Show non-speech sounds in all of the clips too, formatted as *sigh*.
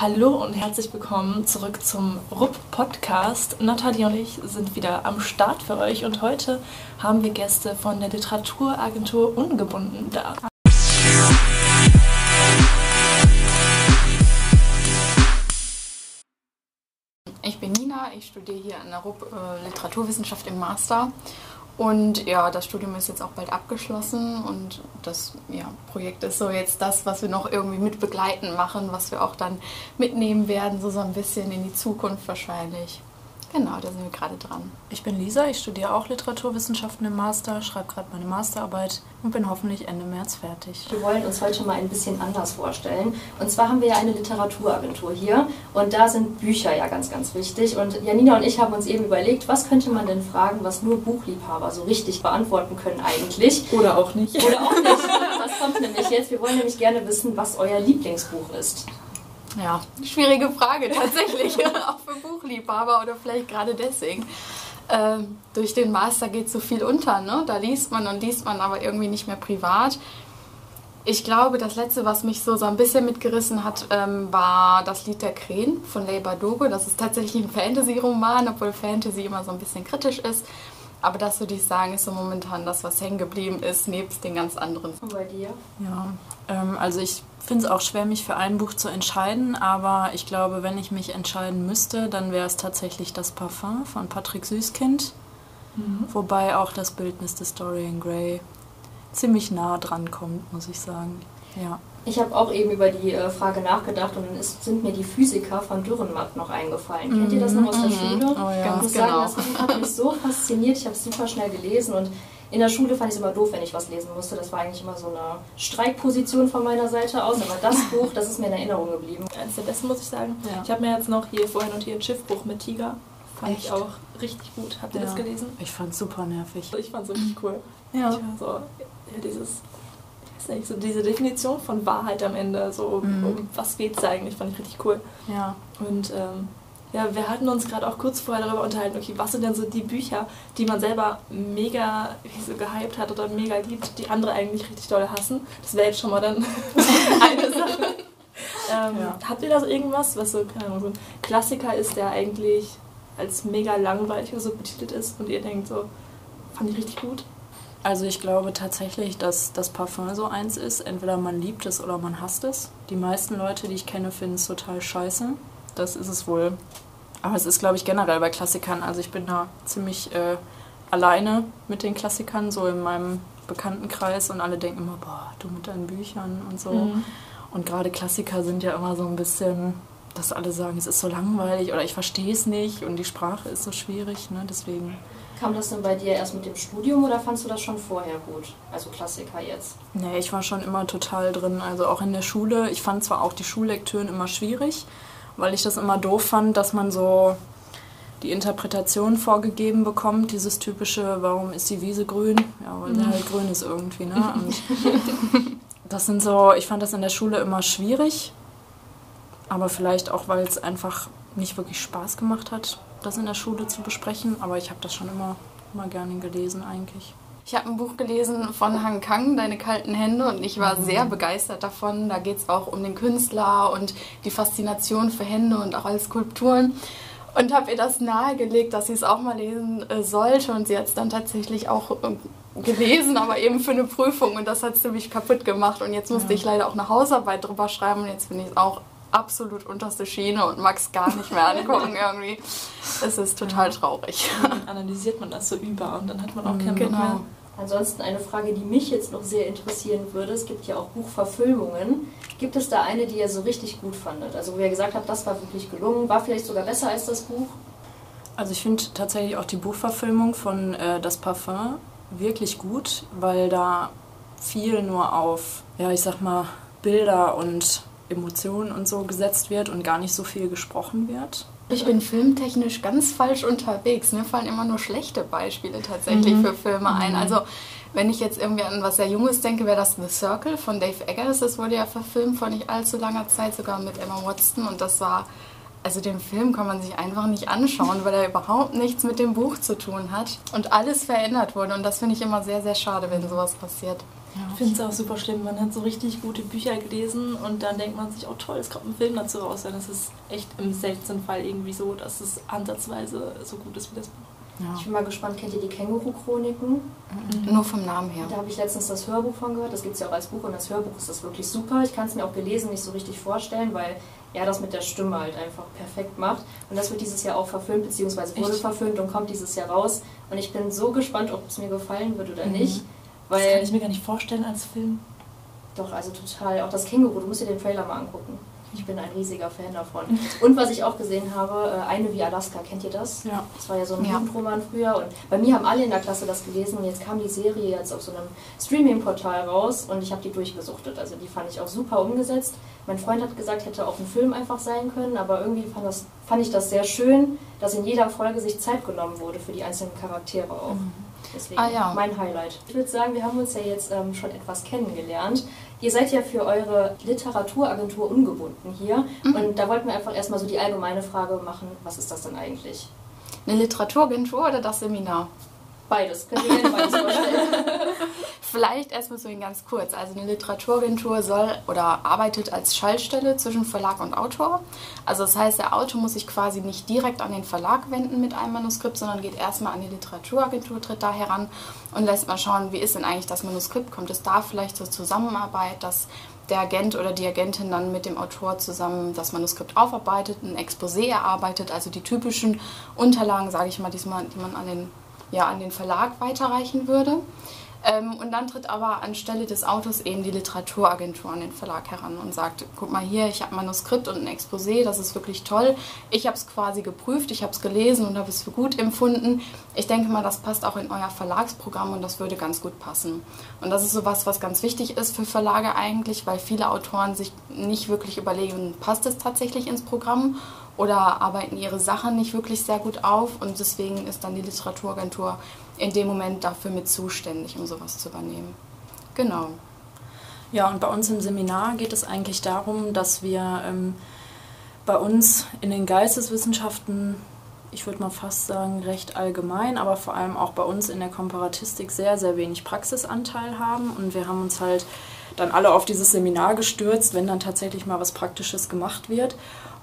Hallo und herzlich willkommen zurück zum RUP Podcast. Nathalie und ich sind wieder am Start für euch und heute haben wir Gäste von der Literaturagentur Ungebunden da. Ich bin Nina, ich studiere hier an der RUP äh, Literaturwissenschaft im Master und ja, das Studium ist jetzt auch bald abgeschlossen und das ja, Projekt ist so jetzt das, was wir noch irgendwie mit begleiten machen, was wir auch dann mitnehmen werden, so, so ein bisschen in die Zukunft wahrscheinlich. Genau, da sind wir gerade dran. Ich bin Lisa, ich studiere auch Literaturwissenschaften im Master, schreibe gerade meine Masterarbeit und bin hoffentlich Ende März fertig. Wir wollen uns heute mal ein bisschen anders vorstellen. Und zwar haben wir ja eine Literaturagentur hier und da sind Bücher ja ganz, ganz wichtig. Und Janina und ich haben uns eben überlegt, was könnte man denn fragen, was nur Buchliebhaber so richtig beantworten können eigentlich. Oder auch nicht. Oder auch nicht. Das kommt nämlich jetzt. Wir wollen nämlich gerne wissen, was euer Lieblingsbuch ist. Ja, schwierige Frage tatsächlich, *laughs* auch für Buchliebhaber oder vielleicht gerade deswegen. Ähm, durch den Master geht so viel unter, ne? Da liest man und liest man aber irgendwie nicht mehr privat. Ich glaube, das letzte, was mich so, so ein bisschen mitgerissen hat, ähm, war das Lied der Krähen von Leigh Bardugo. Das ist tatsächlich ein Fantasy-Roman, obwohl Fantasy immer so ein bisschen kritisch ist. Aber das würde ich sagen, ist so momentan das, was hängen geblieben ist, nebst den ganz anderen. Und bei dir? Ja, ähm, also ich finde es auch schwer, mich für ein Buch zu entscheiden, aber ich glaube, wenn ich mich entscheiden müsste, dann wäre es tatsächlich das Parfum von Patrick Süßkind. Mhm. Wobei auch das Bildnis des Dorian Gray ziemlich nah dran kommt, muss ich sagen. Ja. Ich habe auch eben über die äh, Frage nachgedacht und dann ist, sind mir die Physiker von Dürrenmatt noch eingefallen. Mhm. Kennt ihr das noch aus der mhm. Schule? Oh, ja. Ganz ich muss genau. sagen, das Buch hat mich so fasziniert. Ich habe es super schnell gelesen und in der Schule fand ich es immer doof, wenn ich was lesen musste. Das war eigentlich immer so eine Streikposition von meiner Seite aus. Aber das *laughs* Buch, das ist mir in Erinnerung geblieben. Eines der besten, muss ich sagen. Ja. Ich habe mir jetzt noch hier vorhin und hier ein Schiffbuch mit Tiger. Fand Echt? ich auch richtig gut. Habt ihr ja. das gelesen? Ich fand es super nervig. Ich fand es richtig cool. Ja. So, ja, dieses nicht, so diese Definition von Wahrheit am Ende, so mhm. um was geht es eigentlich, fand ich richtig cool. Ja. Und ähm, ja, wir hatten uns gerade auch kurz vorher darüber unterhalten, okay, was sind denn so die Bücher, die man selber mega so gehypt hat oder mega liebt, die andere eigentlich richtig doll hassen. Das wäre jetzt schon mal dann *laughs* eine Sache. Ähm, ja. Habt ihr da so irgendwas, was so, keine Ahnung, so ein Klassiker ist, der eigentlich als mega langweilig oder so betitelt ist und ihr denkt so, fand ich richtig gut? Also ich glaube tatsächlich, dass das Parfum so eins ist. Entweder man liebt es oder man hasst es. Die meisten Leute, die ich kenne, finden es total scheiße. Das ist es wohl. Aber es ist, glaube ich, generell bei Klassikern. Also ich bin da ziemlich äh, alleine mit den Klassikern, so in meinem Bekanntenkreis. Und alle denken immer, boah, du mit deinen Büchern und so. Mhm. Und gerade Klassiker sind ja immer so ein bisschen, dass alle sagen, es ist so langweilig oder ich verstehe es nicht und die Sprache ist so schwierig. Ne? Deswegen Kam das denn bei dir erst mit dem Studium oder fandst du das schon vorher gut? Also Klassiker jetzt? Nee, ich war schon immer total drin. Also auch in der Schule. Ich fand zwar auch die Schullektüren immer schwierig, weil ich das immer doof fand, dass man so die Interpretation vorgegeben bekommt, dieses typische, warum ist die Wiese grün? Ja, weil sie halt grün ist irgendwie, ne? *laughs* Und das sind so, ich fand das in der Schule immer schwierig, aber vielleicht auch, weil es einfach nicht wirklich Spaß gemacht hat das in der Schule zu besprechen, aber ich habe das schon immer, immer gerne gelesen eigentlich. Ich habe ein Buch gelesen von Han Kang, Deine kalten Hände, und ich war mhm. sehr begeistert davon. Da geht es auch um den Künstler und die Faszination für Hände und auch als Skulpturen. Und habe ihr das nahegelegt, dass sie es auch mal lesen äh, sollte. Und sie hat es dann tatsächlich auch äh, gelesen, aber eben für eine Prüfung. Und das hat es ziemlich kaputt gemacht. Und jetzt musste ja. ich leider auch eine Hausarbeit drüber schreiben. Und jetzt finde ich es auch absolut unterste Schiene und mag es gar nicht mehr angucken *laughs* irgendwie. Es ist total traurig. dann analysiert man das so über und dann hat man auch keinen genau. Bock mehr. Ansonsten eine Frage, die mich jetzt noch sehr interessieren würde. Es gibt ja auch Buchverfilmungen. Gibt es da eine, die ihr so richtig gut fandet? Also wo ihr gesagt habt, das war wirklich gelungen, war vielleicht sogar besser als das Buch? Also ich finde tatsächlich auch die Buchverfilmung von äh, Das Parfum wirklich gut, weil da viel nur auf, ja ich sag mal, Bilder und Emotionen und so gesetzt wird und gar nicht so viel gesprochen wird. Ich bin filmtechnisch ganz falsch unterwegs. Mir fallen immer nur schlechte Beispiele tatsächlich mhm. für Filme ein. Mhm. Also wenn ich jetzt irgendwie an was sehr Junges denke, wäre das The Circle von Dave Eggers. Das wurde ja verfilmt vor nicht allzu langer Zeit, sogar mit Emma Watson. Und das war, also den Film kann man sich einfach nicht anschauen, weil er überhaupt nichts mit dem Buch zu tun hat. Und alles verändert wurde. Und das finde ich immer sehr, sehr schade, wenn sowas passiert. Ich finde es auch super schlimm. Man hat so richtig gute Bücher gelesen und dann denkt man sich, oh toll, es kommt ein Film dazu raus. Dann ist es echt im seltensten Fall irgendwie so, dass es ansatzweise so gut ist wie das Buch. Ja. Ich bin mal gespannt, kennt ihr die Känguru-Chroniken? Mhm. Nur vom Namen her. Da habe ich letztens das Hörbuch von gehört. Das gibt es ja auch als Buch und das Hörbuch ist das wirklich super. Ich kann es mir auch gelesen nicht so richtig vorstellen, weil er das mit der Stimme halt einfach perfekt macht. Und das wird dieses Jahr auch verfilmt, beziehungsweise wurde Echt? verfilmt und kommt dieses Jahr raus. Und ich bin so gespannt, ob es mir gefallen wird oder mhm. nicht. Weil das kann ich mir gar nicht vorstellen als Film. Doch, also total. Auch das Känguru, du musst dir den Trailer mal angucken. Ich bin ein riesiger Fan davon. Und was ich auch gesehen habe, äh, eine wie Alaska, kennt ihr das? Ja. Das war ja so ein ja. Jugendroman früher. Und bei mir haben alle in der Klasse das gelesen und jetzt kam die Serie jetzt auf so einem Streaming-Portal raus und ich habe die durchgesuchtet. Also die fand ich auch super umgesetzt. Mein Freund hat gesagt, hätte auch ein Film einfach sein können, aber irgendwie fand, das, fand ich das sehr schön, dass in jeder Folge sich Zeit genommen wurde für die einzelnen Charaktere auch. Mhm. Deswegen ah, ja. mein Highlight. Ich würde sagen, wir haben uns ja jetzt ähm, schon etwas kennengelernt. Ihr seid ja für eure Literaturagentur ungebunden hier. Mhm. Und da wollten wir einfach erstmal so die allgemeine Frage machen, was ist das denn eigentlich? Eine Literaturagentur oder das Seminar? Beides. Könnt ihr gerne beides vorstellen? *laughs* Vielleicht erstmal so in ganz kurz. Also eine Literaturagentur soll oder arbeitet als Schaltstelle zwischen Verlag und Autor. Also das heißt, der Autor muss sich quasi nicht direkt an den Verlag wenden mit einem Manuskript, sondern geht erstmal an die Literaturagentur, tritt da heran und lässt mal schauen, wie ist denn eigentlich das Manuskript? Kommt es da vielleicht zur Zusammenarbeit, dass der Agent oder die Agentin dann mit dem Autor zusammen das Manuskript aufarbeitet, ein Exposé erarbeitet, also die typischen Unterlagen, sage ich mal, die man an den, ja, an den Verlag weiterreichen würde. Ähm, und dann tritt aber anstelle des Autos eben die Literaturagentur an den Verlag heran und sagt, guck mal hier, ich habe ein Manuskript und ein Exposé, das ist wirklich toll. Ich habe es quasi geprüft, ich habe es gelesen und habe es für gut empfunden. Ich denke mal, das passt auch in euer Verlagsprogramm und das würde ganz gut passen. Und das ist sowas, was ganz wichtig ist für Verlage eigentlich, weil viele Autoren sich nicht wirklich überlegen, passt es tatsächlich ins Programm oder arbeiten ihre Sachen nicht wirklich sehr gut auf und deswegen ist dann die Literaturagentur in dem Moment dafür mit zuständig, um sowas zu übernehmen. Genau. Ja, und bei uns im Seminar geht es eigentlich darum, dass wir ähm, bei uns in den Geisteswissenschaften, ich würde mal fast sagen, recht allgemein, aber vor allem auch bei uns in der Komparatistik sehr, sehr wenig Praxisanteil haben. Und wir haben uns halt dann alle auf dieses Seminar gestürzt, wenn dann tatsächlich mal was Praktisches gemacht wird.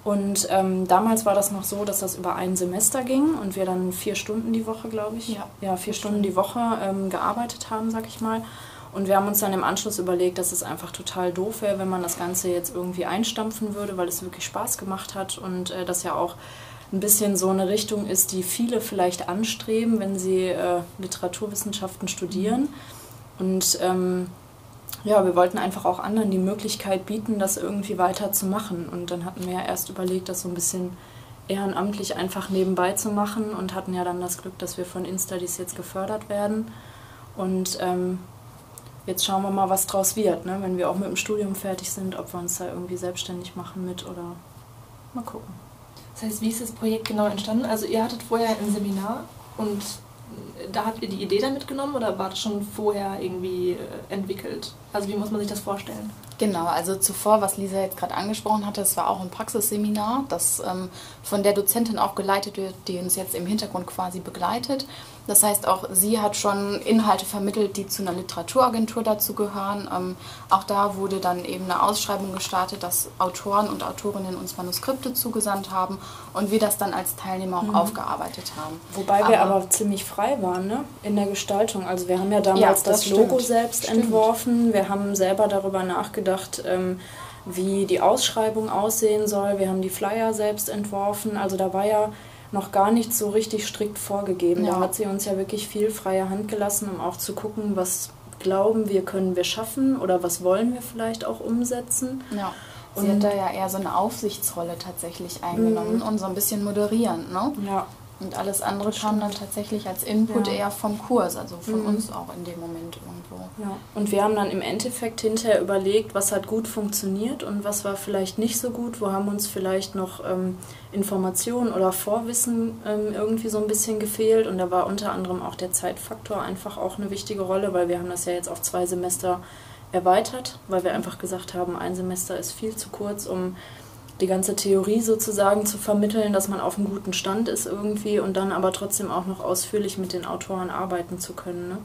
Und ähm, damals war das noch so, dass das über ein Semester ging und wir dann vier Stunden die Woche, glaube ich, ja, ja vier Stunden die Woche ähm, gearbeitet haben, sag ich mal. Und wir haben uns dann im Anschluss überlegt, dass es einfach total doof wäre, wenn man das Ganze jetzt irgendwie einstampfen würde, weil es wirklich Spaß gemacht hat und äh, das ja auch ein bisschen so eine Richtung ist, die viele vielleicht anstreben, wenn sie äh, Literaturwissenschaften studieren. Und ähm, ja, wir wollten einfach auch anderen die Möglichkeit bieten, das irgendwie weiterzumachen. Und dann hatten wir ja erst überlegt, das so ein bisschen ehrenamtlich einfach nebenbei zu machen und hatten ja dann das Glück, dass wir von Instadis jetzt gefördert werden. Und ähm, jetzt schauen wir mal, was draus wird, ne? wenn wir auch mit dem Studium fertig sind, ob wir uns da irgendwie selbstständig machen mit oder mal gucken. Das heißt, wie ist das Projekt genau entstanden? Also ihr hattet vorher ein Seminar und da habt ihr die Idee damit genommen oder war das schon vorher irgendwie äh, entwickelt? Also wie muss man sich das vorstellen? Genau, also zuvor, was Lisa jetzt gerade angesprochen hatte, es war auch ein Praxisseminar, das ähm, von der Dozentin auch geleitet wird, die uns jetzt im Hintergrund quasi begleitet. Das heißt, auch sie hat schon Inhalte vermittelt, die zu einer Literaturagentur dazu gehören. Ähm, auch da wurde dann eben eine Ausschreibung gestartet, dass Autoren und Autorinnen uns Manuskripte zugesandt haben und wir das dann als Teilnehmer auch mhm. aufgearbeitet haben. Wobei aber, wir aber ziemlich frei waren ne? in der Gestaltung. Also wir haben ja damals ja, das, das Logo selbst stimmt. entworfen, wir haben selber darüber nachgedacht, ähm, wie die Ausschreibung aussehen soll. Wir haben die Flyer selbst entworfen. Also da war ja noch gar nicht so richtig strikt vorgegeben. Ja. Da hat sie uns ja wirklich viel freie Hand gelassen, um auch zu gucken, was glauben wir, können wir schaffen oder was wollen wir vielleicht auch umsetzen. Ja. Sie hat da ja eher so eine Aufsichtsrolle tatsächlich eingenommen mhm. und so ein bisschen moderierend, ne? Ja. Und alles andere kam dann tatsächlich als Input ja. eher vom Kurs, also von mhm. uns auch in dem Moment irgendwo. Ja. Und wir haben dann im Endeffekt hinterher überlegt, was hat gut funktioniert und was war vielleicht nicht so gut, wo haben uns vielleicht noch ähm, Informationen oder Vorwissen ähm, irgendwie so ein bisschen gefehlt. Und da war unter anderem auch der Zeitfaktor einfach auch eine wichtige Rolle, weil wir haben das ja jetzt auf zwei Semester erweitert, weil wir einfach gesagt haben, ein Semester ist viel zu kurz, um die ganze Theorie sozusagen zu vermitteln, dass man auf einem guten Stand ist irgendwie und dann aber trotzdem auch noch ausführlich mit den Autoren arbeiten zu können. Ne?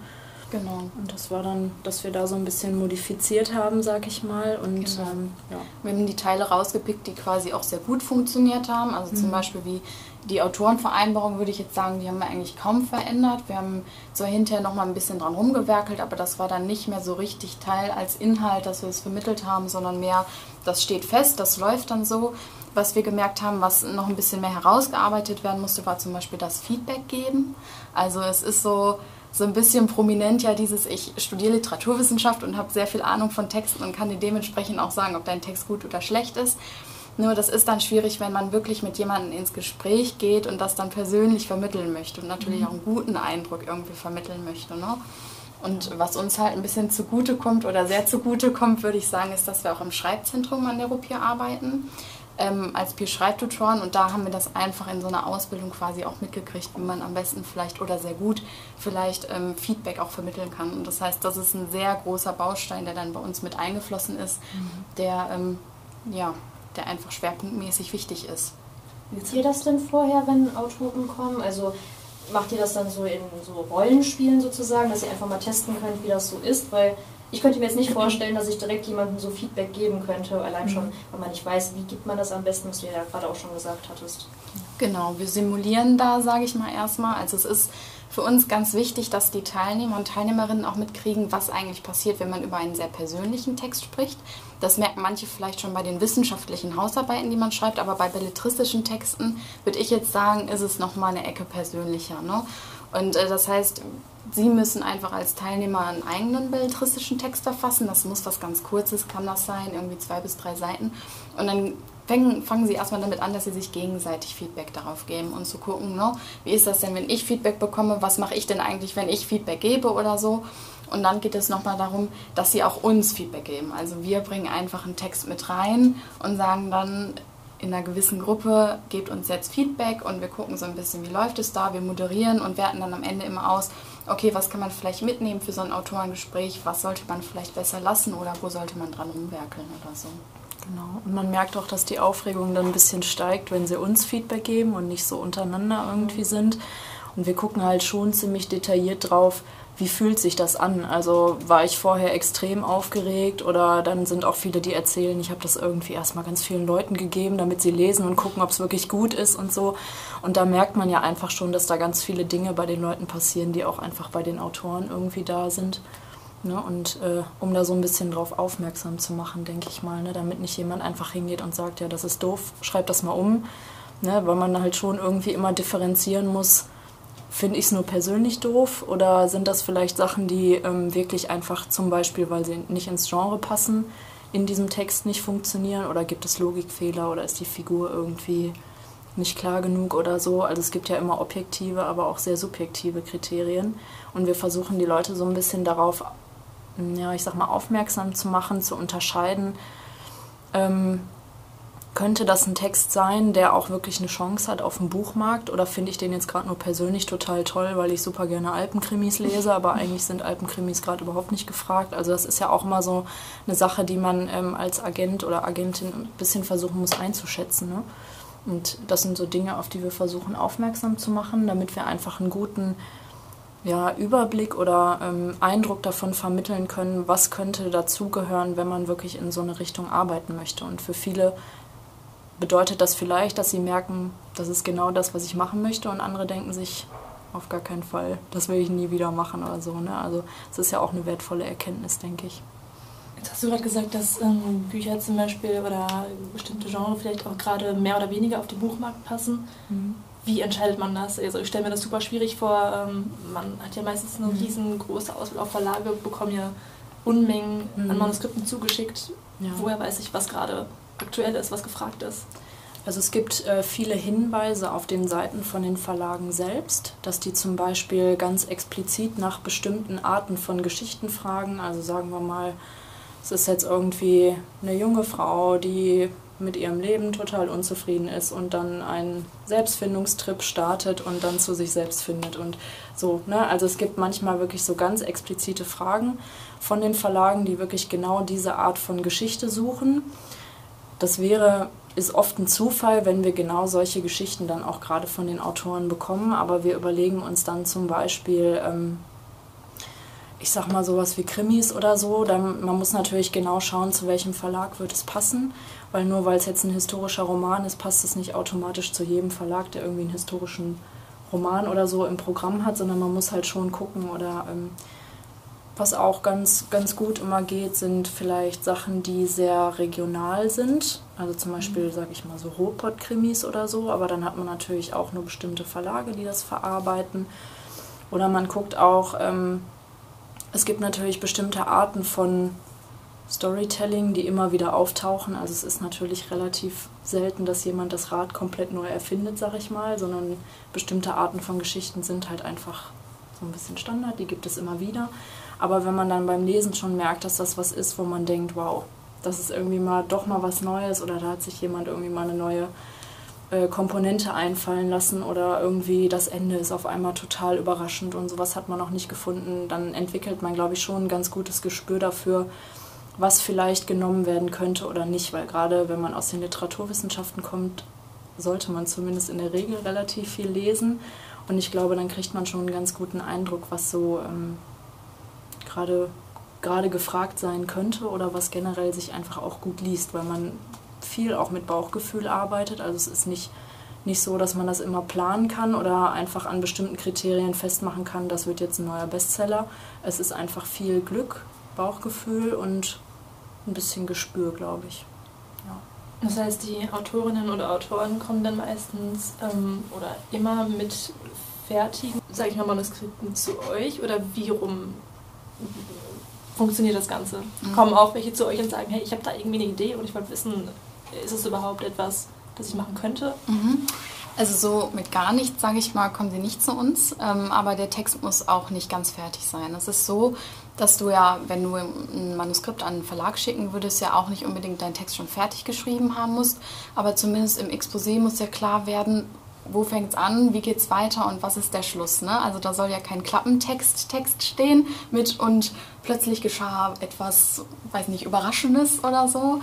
Genau. Und das war dann, dass wir da so ein bisschen modifiziert haben, sag ich mal. Und Genau. ähm, ja. Wir haben die Teile rausgepickt, die quasi auch sehr gut funktioniert haben. Also zum Mhm. Beispiel wie die Autorenvereinbarung würde ich jetzt sagen, die haben wir eigentlich kaum verändert. Wir haben so hinterher nochmal ein bisschen dran rumgewerkelt, aber das war dann nicht mehr so richtig Teil als Inhalt, dass wir es vermittelt haben, sondern mehr, das steht fest, das läuft dann so. Was wir gemerkt haben, was noch ein bisschen mehr herausgearbeitet werden musste, war zum Beispiel das Feedback geben. Also es ist so, so ein bisschen prominent ja dieses, ich studiere Literaturwissenschaft und habe sehr viel Ahnung von Texten und kann dir dementsprechend auch sagen, ob dein Text gut oder schlecht ist. Nur das ist dann schwierig, wenn man wirklich mit jemandem ins Gespräch geht und das dann persönlich vermitteln möchte und natürlich auch einen guten Eindruck irgendwie vermitteln möchte. Ne? Und was uns halt ein bisschen zugute kommt oder sehr zugute kommt, würde ich sagen, ist, dass wir auch im Schreibzentrum an der Rupier arbeiten ähm, als Peer-Schreibtutoren und da haben wir das einfach in so einer Ausbildung quasi auch mitgekriegt, wie man am besten vielleicht oder sehr gut vielleicht ähm, Feedback auch vermitteln kann. Und das heißt, das ist ein sehr großer Baustein, der dann bei uns mit eingeflossen ist, der, ähm, ja, der einfach schwerpunktmäßig wichtig ist. Übt ihr das denn vorher, wenn Autoren kommen? Also macht ihr das dann so in so Rollenspielen sozusagen, dass ihr einfach mal testen könnt, wie das so ist? Weil ich könnte mir jetzt nicht vorstellen, dass ich direkt jemandem so Feedback geben könnte, allein schon, weil man nicht weiß, wie gibt man das am besten, was du ja gerade auch schon gesagt hattest. Genau, wir simulieren da, sage ich mal erstmal. Also es ist für uns ganz wichtig, dass die Teilnehmer und Teilnehmerinnen auch mitkriegen, was eigentlich passiert, wenn man über einen sehr persönlichen Text spricht. Das merken manche vielleicht schon bei den wissenschaftlichen Hausarbeiten, die man schreibt, aber bei belletristischen Texten würde ich jetzt sagen, ist es nochmal eine Ecke persönlicher. Ne? Und äh, das heißt, Sie müssen einfach als Teilnehmer einen eigenen belletristischen Text verfassen. Das muss was ganz Kurzes, kann das sein, irgendwie zwei bis drei Seiten. Und dann fangen, fangen Sie erstmal damit an, dass Sie sich gegenseitig Feedback darauf geben und zu gucken, ne, wie ist das denn, wenn ich Feedback bekomme, was mache ich denn eigentlich, wenn ich Feedback gebe oder so. Und dann geht es nochmal darum, dass Sie auch uns Feedback geben. Also wir bringen einfach einen Text mit rein und sagen dann, in einer gewissen Gruppe, gebt uns jetzt Feedback und wir gucken so ein bisschen, wie läuft es da, wir moderieren und werten dann am Ende immer aus, okay, was kann man vielleicht mitnehmen für so ein Autorengespräch, was sollte man vielleicht besser lassen oder wo sollte man dran rumwerkeln oder so. Genau. Und man merkt auch, dass die Aufregung dann ein bisschen steigt, wenn sie uns Feedback geben und nicht so untereinander irgendwie sind. Und wir gucken halt schon ziemlich detailliert drauf, wie fühlt sich das an? Also war ich vorher extrem aufgeregt oder dann sind auch viele, die erzählen, ich habe das irgendwie erstmal ganz vielen Leuten gegeben, damit sie lesen und gucken, ob es wirklich gut ist und so. Und da merkt man ja einfach schon, dass da ganz viele Dinge bei den Leuten passieren, die auch einfach bei den Autoren irgendwie da sind. Ne, und äh, um da so ein bisschen drauf aufmerksam zu machen, denke ich mal, ne, damit nicht jemand einfach hingeht und sagt, ja, das ist doof, schreib das mal um, ne, weil man halt schon irgendwie immer differenzieren muss, finde ich es nur persönlich doof oder sind das vielleicht Sachen, die ähm, wirklich einfach zum Beispiel, weil sie nicht ins Genre passen, in diesem Text nicht funktionieren oder gibt es Logikfehler oder ist die Figur irgendwie nicht klar genug oder so. Also es gibt ja immer objektive, aber auch sehr subjektive Kriterien. Und wir versuchen die Leute so ein bisschen darauf ja, ich sag mal, aufmerksam zu machen, zu unterscheiden. Ähm, könnte das ein Text sein, der auch wirklich eine Chance hat auf dem Buchmarkt? Oder finde ich den jetzt gerade nur persönlich total toll, weil ich super gerne Alpenkrimis lese, aber *laughs* eigentlich sind Alpenkrimis gerade überhaupt nicht gefragt. Also das ist ja auch immer so eine Sache, die man ähm, als Agent oder Agentin ein bisschen versuchen muss einzuschätzen. Ne? Und das sind so Dinge, auf die wir versuchen aufmerksam zu machen, damit wir einfach einen guten ja, Überblick oder ähm, Eindruck davon vermitteln können, was könnte dazugehören, wenn man wirklich in so eine Richtung arbeiten möchte. Und für viele bedeutet das vielleicht, dass sie merken, das ist genau das, was ich machen möchte, und andere denken sich, auf gar keinen Fall, das will ich nie wieder machen oder so. Ne? Also es ist ja auch eine wertvolle Erkenntnis, denke ich. Jetzt hast du gerade gesagt, dass ähm, Bücher zum Beispiel oder bestimmte Genres vielleicht auch gerade mehr oder weniger auf den Buchmarkt passen. Wie entscheidet man das? Also ich stelle mir das super schwierig vor. Ähm, man hat ja meistens eine riesengroße Auswahl auf Verlage, bekommt ja Unmengen an Mhm. Manuskripten zugeschickt. Ja. Woher weiß ich, was gerade aktuell ist, was gefragt ist? Also es gibt äh, viele Hinweise auf den Seiten von den Verlagen selbst, dass die zum Beispiel ganz explizit nach bestimmten Arten von Geschichten fragen. Also sagen wir mal, es ist jetzt irgendwie eine junge Frau, die mit ihrem Leben total unzufrieden ist und dann einen Selbstfindungstrip startet und dann zu sich selbst findet und so. Ne? Also es gibt manchmal wirklich so ganz explizite Fragen von den Verlagen, die wirklich genau diese Art von Geschichte suchen. Das wäre, ist oft ein Zufall, wenn wir genau solche Geschichten dann auch gerade von den Autoren bekommen, aber wir überlegen uns dann zum Beispiel, ähm, ich sag mal sowas wie Krimis oder so, dann, man muss natürlich genau schauen, zu welchem Verlag wird es passen, weil nur weil es jetzt ein historischer Roman ist, passt es nicht automatisch zu jedem Verlag, der irgendwie einen historischen Roman oder so im Programm hat, sondern man muss halt schon gucken oder ähm, was auch ganz, ganz gut immer geht, sind vielleicht Sachen, die sehr regional sind. Also zum Beispiel, sage ich mal, so Ruhrpott-Krimis oder so. Aber dann hat man natürlich auch nur bestimmte Verlage, die das verarbeiten. Oder man guckt auch, ähm, es gibt natürlich bestimmte Arten von Storytelling, die immer wieder auftauchen. Also es ist natürlich relativ selten, dass jemand das Rad komplett neu erfindet, sag ich mal, sondern bestimmte Arten von Geschichten sind halt einfach so ein bisschen Standard, die gibt es immer wieder. Aber wenn man dann beim Lesen schon merkt, dass das was ist, wo man denkt, wow, das ist irgendwie mal doch mal was Neues oder da hat sich jemand irgendwie mal eine neue äh, Komponente einfallen lassen oder irgendwie das Ende ist auf einmal total überraschend und sowas hat man noch nicht gefunden, dann entwickelt man, glaube ich, schon ein ganz gutes Gespür dafür, was vielleicht genommen werden könnte oder nicht, weil gerade wenn man aus den Literaturwissenschaften kommt, sollte man zumindest in der Regel relativ viel lesen und ich glaube, dann kriegt man schon einen ganz guten Eindruck, was so ähm, gerade gerade gefragt sein könnte oder was generell sich einfach auch gut liest, weil man viel auch mit Bauchgefühl arbeitet. Also es ist nicht, nicht so, dass man das immer planen kann oder einfach an bestimmten Kriterien festmachen kann, das wird jetzt ein neuer Bestseller. Es ist einfach viel Glück, Bauchgefühl und ein bisschen Gespür, glaube ich. Ja. Das heißt, die Autorinnen oder Autoren kommen dann meistens ähm, oder immer mit fertigen, sage ich mal, Manuskripten zu euch oder wie rum funktioniert das Ganze? Mhm. Kommen auch welche zu euch und sagen, hey, ich habe da irgendwie eine Idee und ich wollte wissen, ist es überhaupt etwas, das ich machen könnte? Mhm. Also so mit gar nichts, sage ich mal, kommen sie nicht zu uns, ähm, aber der Text muss auch nicht ganz fertig sein. Es ist so, dass du ja, wenn du ein Manuskript an einen Verlag schicken würdest, ja auch nicht unbedingt deinen Text schon fertig geschrieben haben musst, aber zumindest im Exposé muss ja klar werden, wo fängt es an, wie geht es weiter und was ist der Schluss. Ne? Also da soll ja kein Klappentext Text stehen mit und plötzlich geschah etwas, weiß nicht, Überraschendes oder so,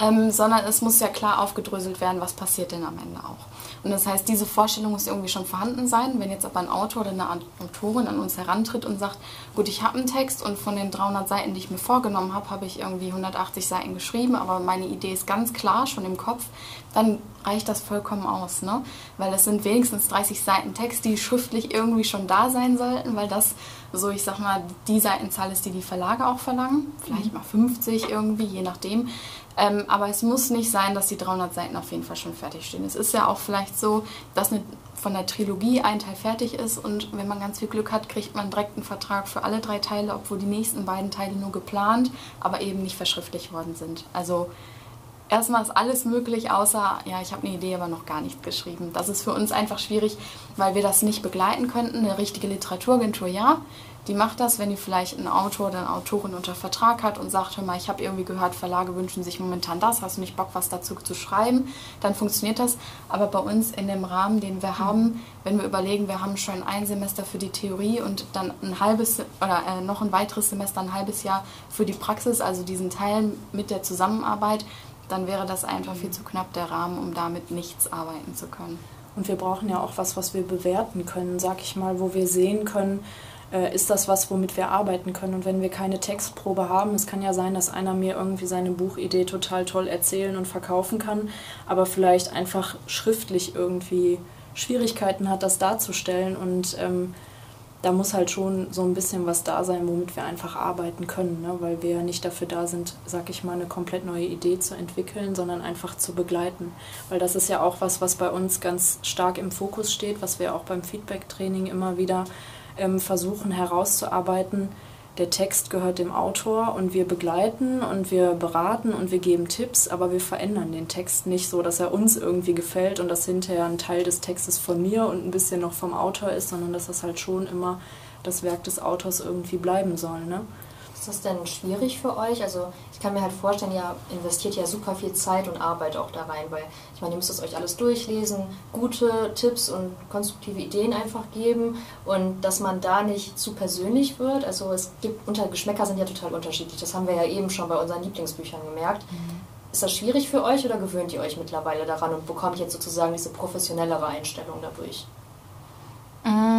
ähm, sondern es muss ja klar aufgedröselt werden, was passiert denn am Ende auch. Und das heißt, diese Vorstellung muss irgendwie schon vorhanden sein. Wenn jetzt aber ein Autor oder eine Autorin an uns herantritt und sagt, gut, ich habe einen Text und von den 300 Seiten, die ich mir vorgenommen habe, habe ich irgendwie 180 Seiten geschrieben, aber meine Idee ist ganz klar schon im Kopf, dann reicht das vollkommen aus, ne? Weil das sind wenigstens 30 Seiten Text, die schriftlich irgendwie schon da sein sollten, weil das so, ich sag mal, die Seitenzahl ist, die die Verlage auch verlangen. Vielleicht mal 50 irgendwie, je nachdem. Ähm, aber es muss nicht sein, dass die 300 Seiten auf jeden Fall schon fertig stehen. Es ist ja auch vielleicht so, dass eine, von der Trilogie ein Teil fertig ist und wenn man ganz viel Glück hat, kriegt man direkt einen Vertrag für alle drei Teile, obwohl die nächsten beiden Teile nur geplant, aber eben nicht verschriftlicht worden sind. Also erstmal ist alles möglich, außer, ja, ich habe eine Idee, aber noch gar nichts geschrieben. Das ist für uns einfach schwierig, weil wir das nicht begleiten könnten. Eine richtige Literaturagentur, ja, die macht das, wenn die vielleicht einen Autor oder eine Autorin unter Vertrag hat und sagt, hör mal, ich habe irgendwie gehört, Verlage wünschen sich momentan das, hast du nicht Bock, was dazu zu schreiben, dann funktioniert das. Aber bei uns in dem Rahmen, den wir haben, wenn wir überlegen, wir haben schon ein Semester für die Theorie und dann ein halbes oder äh, noch ein weiteres Semester, ein halbes Jahr für die Praxis, also diesen Teil mit der Zusammenarbeit, dann wäre das einfach viel zu knapp der Rahmen, um damit nichts arbeiten zu können. Und wir brauchen ja auch was, was wir bewerten können, sag ich mal, wo wir sehen können, äh, ist das was, womit wir arbeiten können. Und wenn wir keine Textprobe haben, es kann ja sein, dass einer mir irgendwie seine Buchidee total toll erzählen und verkaufen kann, aber vielleicht einfach schriftlich irgendwie Schwierigkeiten hat, das darzustellen und ähm, da muss halt schon so ein bisschen was da sein, womit wir einfach arbeiten können, ne? weil wir ja nicht dafür da sind, sag ich mal, eine komplett neue Idee zu entwickeln, sondern einfach zu begleiten. Weil das ist ja auch was, was bei uns ganz stark im Fokus steht, was wir auch beim Feedback-Training immer wieder ähm, versuchen herauszuarbeiten, der Text gehört dem Autor und wir begleiten und wir beraten und wir geben Tipps, aber wir verändern den Text nicht so, dass er uns irgendwie gefällt und dass hinterher ein Teil des Textes von mir und ein bisschen noch vom Autor ist, sondern dass das halt schon immer das Werk des Autors irgendwie bleiben soll. Ne? Ist das denn schwierig für euch? Also ich kann mir halt vorstellen, ihr investiert ja super viel Zeit und Arbeit auch da rein, weil ich meine, ihr müsst es euch alles durchlesen, gute Tipps und konstruktive Ideen einfach geben und dass man da nicht zu persönlich wird. Also es gibt, unter Geschmäcker sind ja total unterschiedlich. Das haben wir ja eben schon bei unseren Lieblingsbüchern gemerkt. Mhm. Ist das schwierig für euch oder gewöhnt ihr euch mittlerweile daran und bekommt jetzt sozusagen diese professionellere Einstellung dadurch? Mhm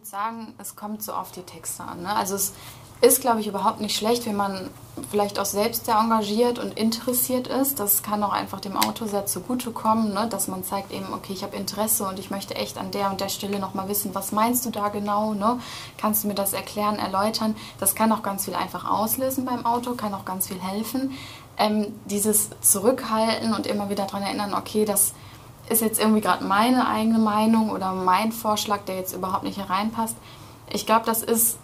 würde sagen, es kommt so auf die Texte an. Ne? Also es ist, glaube ich, überhaupt nicht schlecht, wenn man vielleicht auch selbst sehr engagiert und interessiert ist. Das kann auch einfach dem Autor sehr zugutekommen, ne? dass man zeigt eben, okay, ich habe Interesse und ich möchte echt an der und der Stelle nochmal wissen, was meinst du da genau? Ne? Kannst du mir das erklären, erläutern? Das kann auch ganz viel einfach auslösen beim Auto, kann auch ganz viel helfen. Ähm, dieses Zurückhalten und immer wieder daran erinnern, okay, das ist jetzt irgendwie gerade meine eigene Meinung oder mein Vorschlag, der jetzt überhaupt nicht hereinpasst. Ich glaube, das ist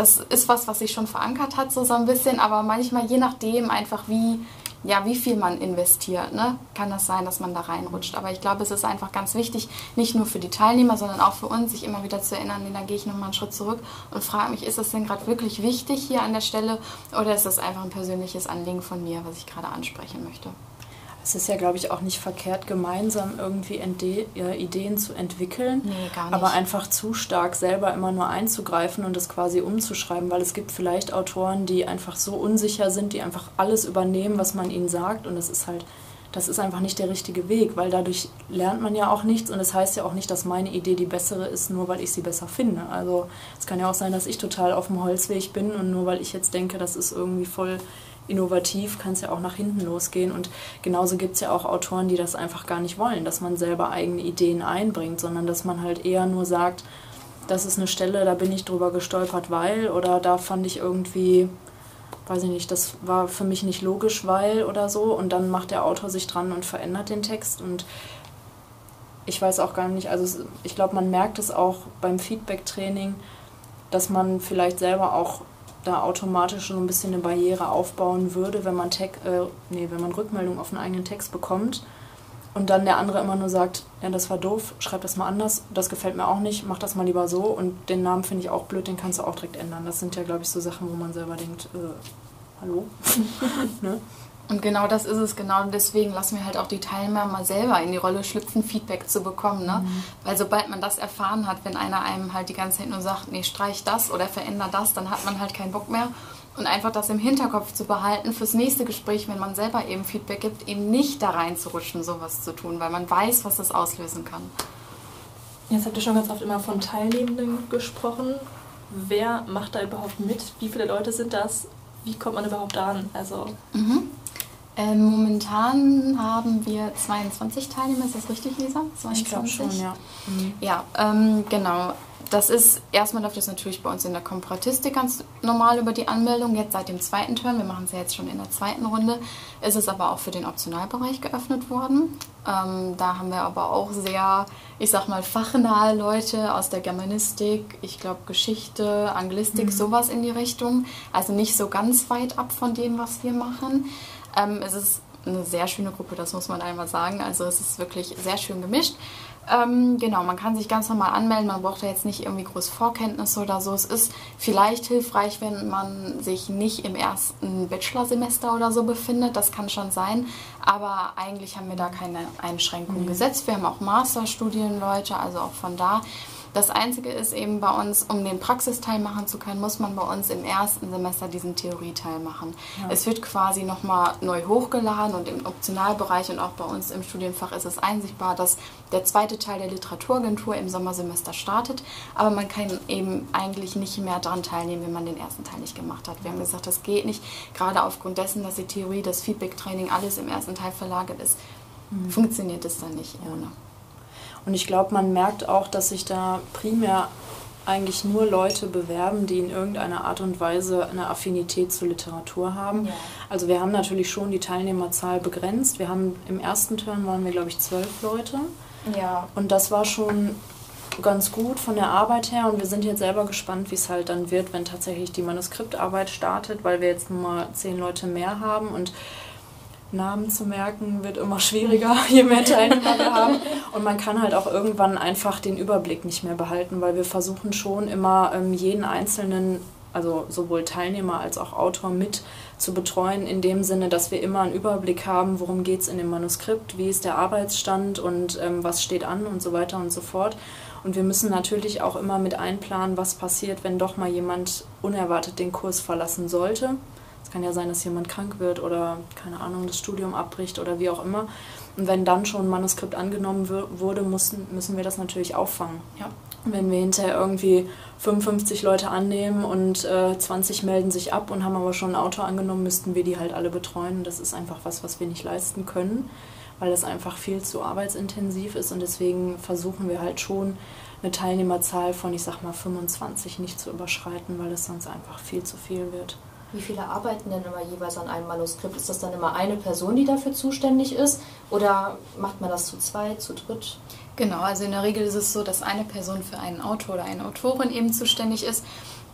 das ist was, was sich schon verankert hat, so, so ein bisschen, aber manchmal je nachdem einfach wie, ja, wie viel man investiert, ne, kann das sein, dass man da reinrutscht. Aber ich glaube, es ist einfach ganz wichtig, nicht nur für die Teilnehmer, sondern auch für uns, sich immer wieder zu erinnern, da gehe ich nochmal einen Schritt zurück und frage mich, ist das denn gerade wirklich wichtig hier an der Stelle oder ist das einfach ein persönliches Anliegen von mir, was ich gerade ansprechen möchte? Es ist ja, glaube ich, auch nicht verkehrt, gemeinsam irgendwie Ide Ideen zu entwickeln, nee, aber einfach zu stark selber immer nur einzugreifen und das quasi umzuschreiben, weil es gibt vielleicht Autoren, die einfach so unsicher sind, die einfach alles übernehmen, was man ihnen sagt und das ist halt, das ist einfach nicht der richtige Weg, weil dadurch lernt man ja auch nichts und es das heißt ja auch nicht, dass meine Idee die bessere ist, nur weil ich sie besser finde. Also es kann ja auch sein, dass ich total auf dem Holzweg bin und nur weil ich jetzt denke, das ist irgendwie voll innovativ kann es ja auch nach hinten losgehen. Und genauso gibt es ja auch Autoren, die das einfach gar nicht wollen, dass man selber eigene Ideen einbringt, sondern dass man halt eher nur sagt, das ist eine Stelle, da bin ich drüber gestolpert, weil oder da fand ich irgendwie, weiß ich nicht, das war für mich nicht logisch, weil oder so. Und dann macht der Autor sich dran und verändert den Text und ich weiß auch gar nicht, also ich glaube, man merkt es auch beim Feedback-Training, dass man vielleicht selber auch da automatisch so ein bisschen eine Barriere aufbauen würde, wenn man, Tech, äh, nee, wenn man Rückmeldung auf einen eigenen Text bekommt und dann der andere immer nur sagt, ja, das war doof, schreib das mal anders, das gefällt mir auch nicht, mach das mal lieber so und den Namen finde ich auch blöd, den kannst du auch direkt ändern. Das sind ja, glaube ich, so Sachen, wo man selber denkt, äh, hallo? *laughs* ne? Und genau das ist es, genau. Deswegen lassen wir halt auch die Teilnehmer mal selber in die Rolle schlüpfen, Feedback zu bekommen. Ne? Mhm. Weil sobald man das erfahren hat, wenn einer einem halt die ganze Zeit nur sagt, nee, streich das oder veränder das, dann hat man halt keinen Bock mehr. Und einfach das im Hinterkopf zu behalten fürs nächste Gespräch, wenn man selber eben Feedback gibt, eben nicht da reinzurutschen, sowas zu tun, weil man weiß, was das auslösen kann. Jetzt habt ihr schon ganz oft immer von Teilnehmenden gesprochen. Wer macht da überhaupt mit? Wie viele Leute sind das? Wie kommt man überhaupt an? Also mhm. Ähm, momentan haben wir 22 Teilnehmer, ist das richtig, Lisa? 22? Ich glaube schon, ja. Mhm. Ja, ähm, genau. Das ist, erstmal läuft das natürlich bei uns in der Komparatistik ganz normal über die Anmeldung. Jetzt seit dem zweiten Turn, wir machen es ja jetzt schon in der zweiten Runde, ist es aber auch für den Optionalbereich geöffnet worden. Ähm, da haben wir aber auch sehr, ich sag mal, fachnahe Leute aus der Germanistik, ich glaube Geschichte, Anglistik, mhm. sowas in die Richtung. Also nicht so ganz weit ab von dem, was wir machen. Ähm, es ist eine sehr schöne Gruppe, das muss man einmal sagen. Also es ist wirklich sehr schön gemischt. Ähm, genau, man kann sich ganz normal anmelden, man braucht da jetzt nicht irgendwie groß Vorkenntnisse oder so. Es ist vielleicht hilfreich, wenn man sich nicht im ersten Bachelorsemester oder so befindet, das kann schon sein, aber eigentlich haben wir da keine Einschränkungen mhm. gesetzt. Wir haben auch Masterstudienleute, also auch von da das Einzige ist eben bei uns, um den Praxisteil machen zu können, muss man bei uns im ersten Semester diesen Theorieteil machen. Ja. Es wird quasi nochmal neu hochgeladen und im Optionalbereich und auch bei uns im Studienfach ist es einsichtbar, dass der zweite Teil der Literaturagentur im Sommersemester startet, aber man kann eben eigentlich nicht mehr daran teilnehmen, wenn man den ersten Teil nicht gemacht hat. Wir haben gesagt, das geht nicht, gerade aufgrund dessen, dass die Theorie, das Feedback-Training alles im ersten Teil verlagert ist, mhm. funktioniert es dann nicht ohne. Und ich glaube, man merkt auch, dass sich da primär eigentlich nur Leute bewerben, die in irgendeiner Art und Weise eine Affinität zur Literatur haben. Ja. Also wir haben natürlich schon die Teilnehmerzahl begrenzt. Wir haben im ersten Turn waren wir, glaube ich, zwölf Leute. Ja. Und das war schon ganz gut von der Arbeit her und wir sind jetzt selber gespannt, wie es halt dann wird, wenn tatsächlich die Manuskriptarbeit startet, weil wir jetzt nur mal zehn Leute mehr haben und Namen zu merken wird immer schwieriger, *laughs* je mehr Teilnehmer wir haben. Und man kann halt auch irgendwann einfach den Überblick nicht mehr behalten, weil wir versuchen schon immer ähm, jeden einzelnen, also sowohl Teilnehmer als auch Autor mit zu betreuen, in dem Sinne, dass wir immer einen Überblick haben, worum geht es in dem Manuskript, wie ist der Arbeitsstand und ähm, was steht an und so weiter und so fort. Und wir müssen natürlich auch immer mit einplanen, was passiert, wenn doch mal jemand unerwartet den Kurs verlassen sollte Es kann ja sein, dass jemand krank wird oder, keine Ahnung, das Studium abbricht oder wie auch immer. Und wenn dann schon ein Manuskript angenommen wurde, müssen, müssen wir das natürlich auffangen. Ja. Wenn wir hinterher irgendwie 55 Leute annehmen und äh, 20 melden sich ab und haben aber schon ein Auto angenommen, müssten wir die halt alle betreuen. Das ist einfach was, was wir nicht leisten können, weil das einfach viel zu arbeitsintensiv ist und deswegen versuchen wir halt schon eine Teilnehmerzahl von, ich sag mal, 25 nicht zu überschreiten, weil es sonst einfach viel zu viel wird. Wie viele arbeiten denn immer jeweils an einem Manuskript? Ist das dann immer eine Person, die dafür zuständig ist? Oder macht man das zu zweit, zu dritt? Genau, also in der Regel ist es so, dass eine Person für einen Autor oder eine Autorin eben zuständig ist.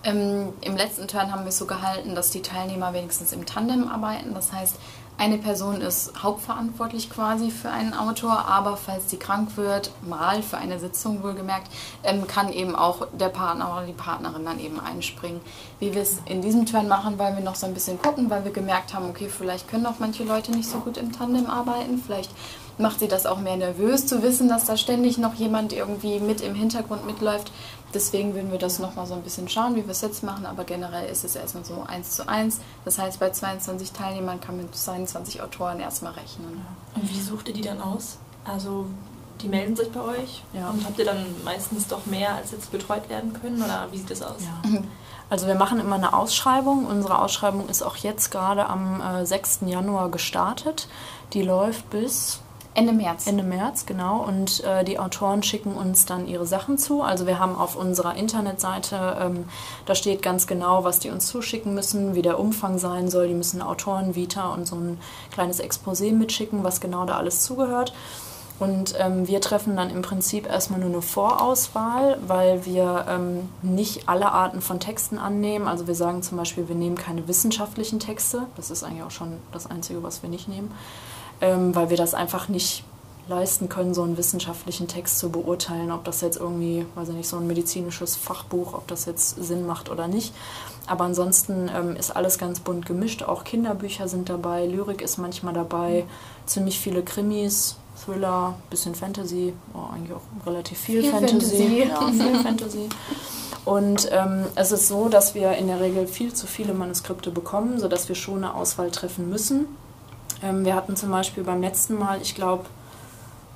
Ähm, Im letzten Turn haben wir es so gehalten, dass die Teilnehmer wenigstens im Tandem arbeiten. Das heißt, eine Person ist hauptverantwortlich quasi für einen Autor, aber falls die krank wird, mal für eine Sitzung wohlgemerkt, ähm, kann eben auch der Partner oder die Partnerin dann eben einspringen. Wie wir es in diesem Turn machen, weil wir noch so ein bisschen gucken, weil wir gemerkt haben, okay, vielleicht können auch manche Leute nicht so gut im Tandem arbeiten, vielleicht macht sie das auch mehr nervös zu wissen, dass da ständig noch jemand irgendwie mit im Hintergrund mitläuft. Deswegen würden wir das nochmal so ein bisschen schauen, wie wir es jetzt machen, aber generell ist es erstmal so 1 zu 1. Das heißt, bei 22 Teilnehmern kann man mit 22 Autoren erstmal rechnen. Und wie sucht ihr die dann aus? Also die melden sich bei euch Ja. und habt ihr dann meistens doch mehr als jetzt betreut werden können oder wie sieht das aus? Ja. Also wir machen immer eine Ausschreibung. Unsere Ausschreibung ist auch jetzt gerade am äh, 6. Januar gestartet. Die läuft bis Ende März. Ende März, genau. Und äh, die Autoren schicken uns dann ihre Sachen zu. Also wir haben auf unserer Internetseite, ähm, da steht ganz genau, was die uns zuschicken müssen, wie der Umfang sein soll. Die müssen Autoren, Vita und so ein kleines Exposé mitschicken, was genau da alles zugehört. Und ähm, wir treffen dann im Prinzip erstmal nur eine Vorauswahl, weil wir ähm, nicht alle Arten von Texten annehmen. Also wir sagen zum Beispiel, wir nehmen keine wissenschaftlichen Texte. Das ist eigentlich auch schon das Einzige, was wir nicht nehmen, ähm, weil wir das einfach nicht leisten können, so einen wissenschaftlichen Text zu beurteilen, ob das jetzt irgendwie, weiß ich nicht, so ein medizinisches Fachbuch, ob das jetzt Sinn macht oder nicht. Aber ansonsten ähm, ist alles ganz bunt gemischt. Auch Kinderbücher sind dabei, Lyrik ist manchmal dabei, ziemlich viele Krimis, Thriller, bisschen Fantasy, oh, eigentlich auch relativ viel, Viel Fantasy. Fantasy. Ja, viel Fantasy. Und ähm, es ist so, dass wir in der Regel viel zu viele Manuskripte bekommen, sodass wir schon eine Auswahl treffen müssen. Ähm, wir hatten zum Beispiel beim letzten Mal, ich glaube,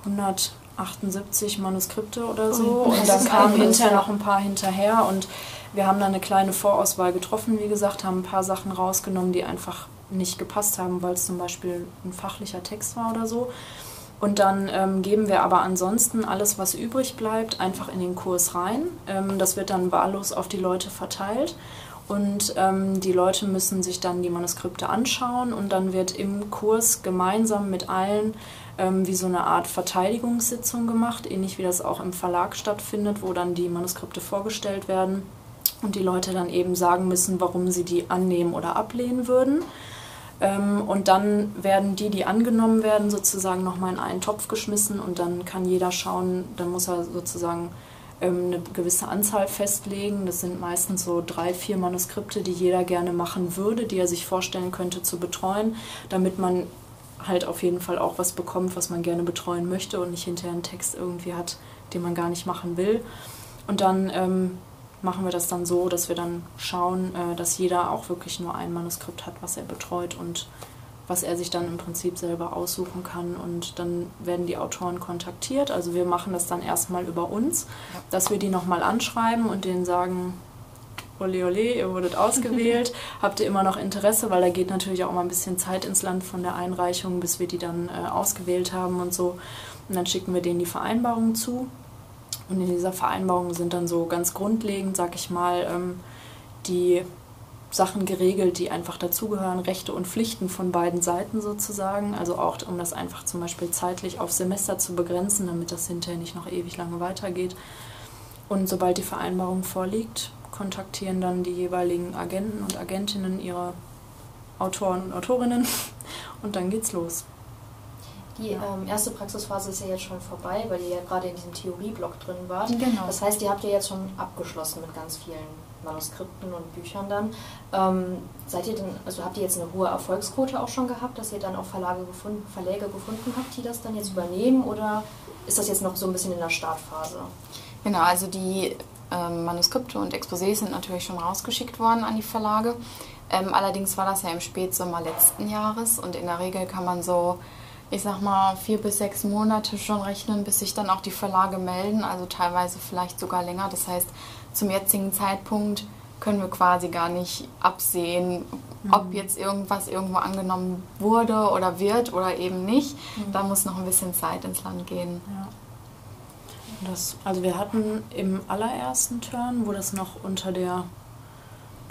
178 Manuskripte oder so. Und dann kamen hinterher noch ein paar hinterher. Und wir haben dann eine kleine Vorauswahl getroffen, wie gesagt, haben ein paar Sachen rausgenommen, die einfach nicht gepasst haben, weil es zum Beispiel ein fachlicher Text war oder so. Und dann ähm, geben wir aber ansonsten alles, was übrig bleibt, einfach in den Kurs rein. Ähm, das wird dann wahllos auf die Leute verteilt. Und ähm, die Leute müssen sich dann die Manuskripte anschauen und dann wird im Kurs gemeinsam mit allen ähm, wie so eine Art Verteidigungssitzung gemacht, ähnlich wie das auch im Verlag stattfindet, wo dann die Manuskripte vorgestellt werden und die Leute dann eben sagen müssen, warum sie die annehmen oder ablehnen würden. Ähm, und dann werden die, die angenommen werden, sozusagen nochmal in einen Topf geschmissen und dann kann jeder schauen, dann muss er sozusagen eine gewisse Anzahl festlegen. Das sind meistens so drei, vier Manuskripte, die jeder gerne machen würde, die er sich vorstellen könnte zu betreuen, damit man halt auf jeden Fall auch was bekommt, was man gerne betreuen möchte und nicht hinterher einen Text irgendwie hat, den man gar nicht machen will. Und dann ähm, machen wir das dann so, dass wir dann schauen, äh, dass jeder auch wirklich nur ein Manuskript hat, was er betreut und was er sich dann im Prinzip selber aussuchen kann. Und dann werden die Autoren kontaktiert. Also wir machen das dann erstmal über uns, dass wir die nochmal anschreiben und denen sagen, ole ole, ihr wurdet ausgewählt, *laughs* habt ihr immer noch Interesse, weil da geht natürlich auch mal ein bisschen Zeit ins Land von der Einreichung, bis wir die dann äh, ausgewählt haben und so. Und dann schicken wir denen die Vereinbarung zu. Und in dieser Vereinbarung sind dann so ganz grundlegend, sag ich mal, ähm, die Sachen geregelt, die einfach dazugehören, Rechte und Pflichten von beiden Seiten sozusagen. Also auch, um das einfach zum Beispiel zeitlich auf Semester zu begrenzen, damit das hinterher nicht noch ewig lange weitergeht. Und sobald die Vereinbarung vorliegt, kontaktieren dann die jeweiligen Agenten und Agentinnen ihre Autoren und Autorinnen *laughs* und dann geht's los. Die ähm, erste Praxisphase ist ja jetzt schon vorbei, weil ihr ja gerade in diesem Theorieblock drin wart. Genau. Das heißt, ihr habt ja jetzt schon abgeschlossen mit ganz vielen Manuskripten und Büchern dann. Ähm, seid ihr denn, also habt ihr jetzt eine hohe Erfolgsquote auch schon gehabt, dass ihr dann auch Verlage gefunden, Verläge gefunden habt, die das dann jetzt übernehmen oder ist das jetzt noch so ein bisschen in der Startphase? Genau, also die ähm, Manuskripte und Exposés sind natürlich schon rausgeschickt worden an die Verlage. Ähm, allerdings war das ja im Spätsommer letzten Jahres und in der Regel kann man so, ich sag mal, vier bis sechs Monate schon rechnen, bis sich dann auch die Verlage melden, also teilweise vielleicht sogar länger. Das heißt, zum jetzigen Zeitpunkt können wir quasi gar nicht absehen, mhm. ob jetzt irgendwas irgendwo angenommen wurde oder wird oder eben nicht. Mhm. Da muss noch ein bisschen Zeit ins Land gehen. Ja. Das, also wir hatten im allerersten Turn, wo das noch unter der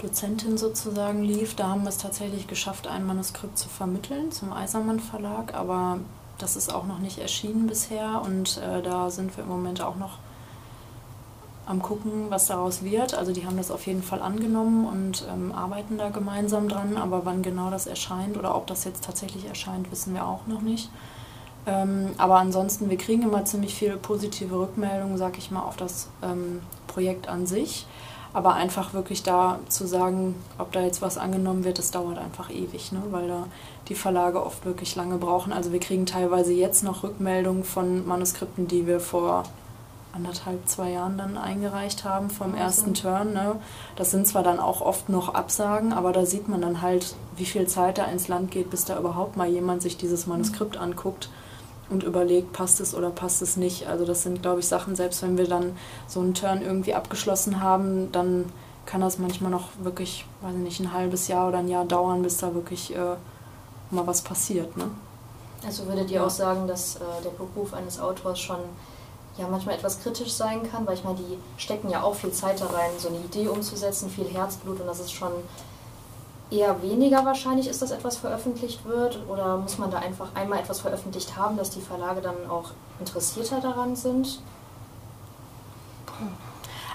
Dozentin sozusagen lief, da haben wir es tatsächlich geschafft, ein Manuskript zu vermitteln zum Eisermann Verlag, aber das ist auch noch nicht erschienen bisher und äh, da sind wir im Moment auch noch am gucken, was daraus wird. Also die haben das auf jeden Fall angenommen und ähm, arbeiten da gemeinsam dran, aber wann genau das erscheint oder ob das jetzt tatsächlich erscheint, wissen wir auch noch nicht. Ähm, aber ansonsten, wir kriegen immer ziemlich viele positive Rückmeldungen, sag ich mal, auf das ähm, Projekt an sich. Aber einfach wirklich da zu sagen, ob da jetzt was angenommen wird, das dauert einfach ewig, ne? weil da die Verlage oft wirklich lange brauchen. Also wir kriegen teilweise jetzt noch Rückmeldungen von Manuskripten, die wir vor anderthalb, zwei Jahren dann eingereicht haben vom ersten Turn. Ne? Das sind zwar dann auch oft noch Absagen, aber da sieht man dann halt, wie viel Zeit da ins Land geht, bis da überhaupt mal jemand sich dieses Manuskript anguckt und überlegt, passt es oder passt es nicht. Also das sind, glaube ich, Sachen, selbst wenn wir dann so einen Turn irgendwie abgeschlossen haben, dann kann das manchmal noch wirklich, weiß ich nicht, ein halbes Jahr oder ein Jahr dauern, bis da wirklich äh, mal was passiert. Ne? Also würdet ihr auch sagen, dass äh, der Beruf eines Autors schon ja manchmal etwas kritisch sein kann, weil ich meine, die stecken ja auch viel Zeit da rein, so eine Idee umzusetzen, viel Herzblut und das ist schon eher weniger wahrscheinlich ist, dass etwas veröffentlicht wird? Oder muss man da einfach einmal etwas veröffentlicht haben, dass die Verlage dann auch interessierter daran sind?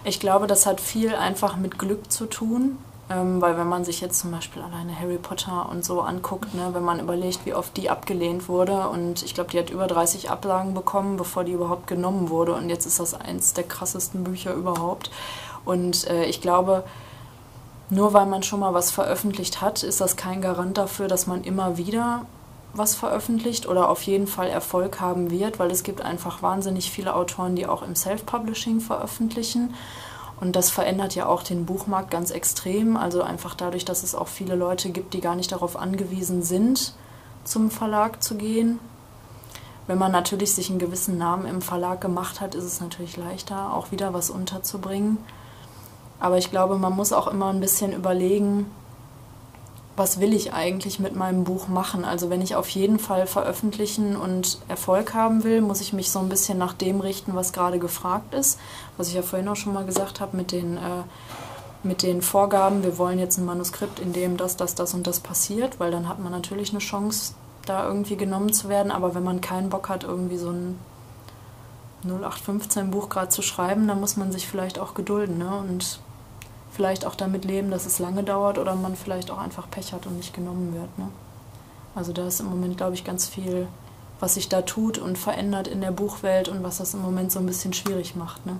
Ich glaube, das hat viel einfach mit Glück zu tun. Ähm, weil wenn man sich jetzt zum Beispiel alleine Harry Potter und so anguckt, ne, wenn man überlegt, wie oft die abgelehnt wurde und ich glaube, die hat über 30 Ablagen bekommen, bevor die überhaupt genommen wurde und jetzt ist das eins der krassesten Bücher überhaupt. Und äh, ich glaube, nur weil man schon mal was veröffentlicht hat, ist das kein Garant dafür, dass man immer wieder was veröffentlicht oder auf jeden Fall Erfolg haben wird, weil es gibt einfach wahnsinnig viele Autoren, die auch im Self-Publishing veröffentlichen. Und das verändert ja auch den Buchmarkt ganz extrem. Also einfach dadurch, dass es auch viele Leute gibt, die gar nicht darauf angewiesen sind, zum Verlag zu gehen. Wenn man natürlich sich einen gewissen Namen im Verlag gemacht hat, ist es natürlich leichter, auch wieder was unterzubringen. Aber ich glaube, man muss auch immer ein bisschen überlegen, was will ich eigentlich mit meinem Buch machen? Also wenn ich auf jeden Fall veröffentlichen und Erfolg haben will, muss ich mich so ein bisschen nach dem richten, was gerade gefragt ist. Was ich ja vorhin auch schon mal gesagt habe mit den, äh, mit den Vorgaben, wir wollen jetzt ein Manuskript, in dem das, das, das und das passiert, weil dann hat man natürlich eine Chance, da irgendwie genommen zu werden. Aber wenn man keinen Bock hat, irgendwie so ein 0815 Buch gerade zu schreiben, dann muss man sich vielleicht auch gedulden ne? und vielleicht auch damit leben, dass es lange dauert oder man vielleicht auch einfach Pech hat und nicht genommen wird. Ne? Also da ist im Moment, glaube ich, ganz viel, was sich da tut und verändert in der Buchwelt und was das im Moment so ein bisschen schwierig macht. Ne?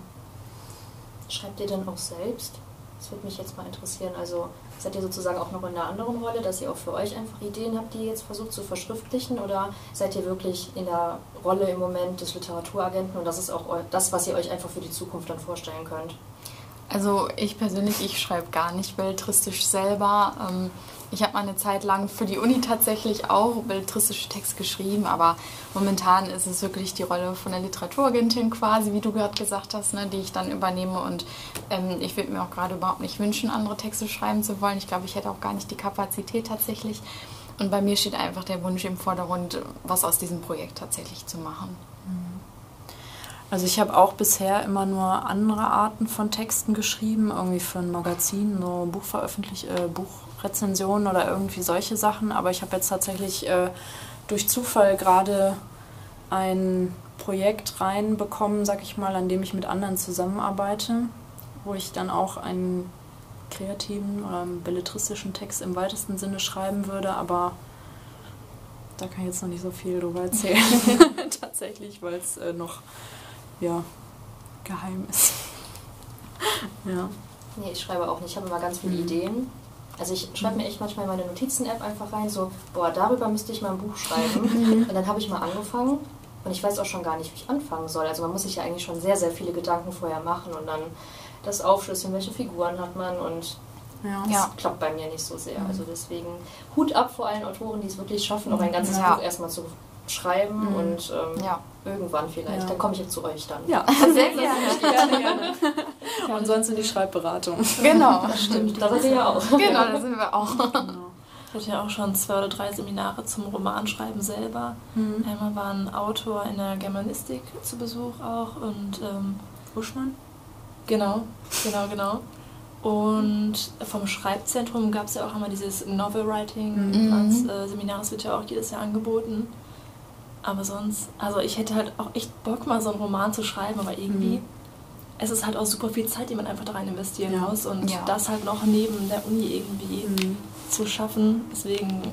Schreibt ihr denn auch selbst? Das würde mich jetzt mal interessieren. Also seid ihr sozusagen auch noch in einer anderen Rolle, dass ihr auch für euch einfach Ideen habt, die ihr jetzt versucht zu verschriftlichen? Oder seid ihr wirklich in der Rolle im Moment des Literaturagenten und das ist auch das, was ihr euch einfach für die Zukunft dann vorstellen könnt? Also ich persönlich, ich schreibe gar nicht belletristisch selber. Ähm, ich habe mal eine Zeit lang für die Uni tatsächlich auch belletristische Texte geschrieben, aber momentan ist es wirklich die Rolle von der Literaturagentin quasi, wie du gerade gesagt hast, ne, die ich dann übernehme. Und ähm, ich würde mir auch gerade überhaupt nicht wünschen, andere Texte schreiben zu wollen. Ich glaube, ich hätte auch gar nicht die Kapazität tatsächlich. Und bei mir steht einfach der Wunsch im Vordergrund, was aus diesem Projekt tatsächlich zu machen. Also ich habe auch bisher immer nur andere Arten von Texten geschrieben, irgendwie für ein Magazin, so Buchveröffentlich äh, Buchrezensionen oder irgendwie solche Sachen. Aber ich habe jetzt tatsächlich äh, durch Zufall gerade ein Projekt reinbekommen, sag ich mal, an dem ich mit anderen zusammenarbeite, wo ich dann auch einen kreativen oder einen belletristischen Text im weitesten Sinne schreiben würde, aber da kann ich jetzt noch nicht so viel drüber erzählen, *laughs* *laughs* tatsächlich, weil es äh, noch ja, geheim ist. *laughs* ja. Nee, ich schreibe auch nicht. Ich habe immer ganz viele mhm. Ideen. Also ich schreibe mir echt manchmal in meine Notizen-App einfach rein, so, boah, darüber müsste ich mal ein Buch schreiben. *laughs* Mhm. und dann habe ich mal angefangen und ich weiß auch schon gar nicht, wie ich anfangen soll. Also man muss sich ja eigentlich schon sehr, sehr viele Gedanken vorher machen und dann das aufschlüsseln, welche Figuren hat man und Ja. Das ja. klappt bei mir nicht so sehr. Mhm. Also deswegen Hut ab vor allen Autoren, die es wirklich schaffen, auch ein ganzes ja. Buch erstmal zu schreiben mhm. und ähm, ja. Irgendwann vielleicht. Ja. Dann komme ich jetzt zu euch dann. Ja, *laughs* sehr gerne. gerne, gerne. Ja, und sonst in die Schreibberatung. *laughs* Genau, *laughs* das stimmt. Da sind wir ja auch. Genau, da sind wir auch. Genau. Ich hatte ja auch schon zwei oder drei Seminare zum Romanschreiben selber. Mhm. Einmal war ein Autor in der Germanistik zu Besuch auch und ähm, Buschmann? Genau, genau, genau. Und vom Schreibzentrum gab es ja auch einmal dieses Novel Writing mhm. als äh, Seminar, das wird ja auch jedes Jahr angeboten. Aber sonst, also ich hätte halt auch echt Bock, mal so einen Roman zu schreiben, aber irgendwie, mhm. es ist halt auch super viel Zeit, die man einfach da rein investieren ja. muss. Und ja. das halt noch neben der Uni irgendwie mhm. zu schaffen. Deswegen,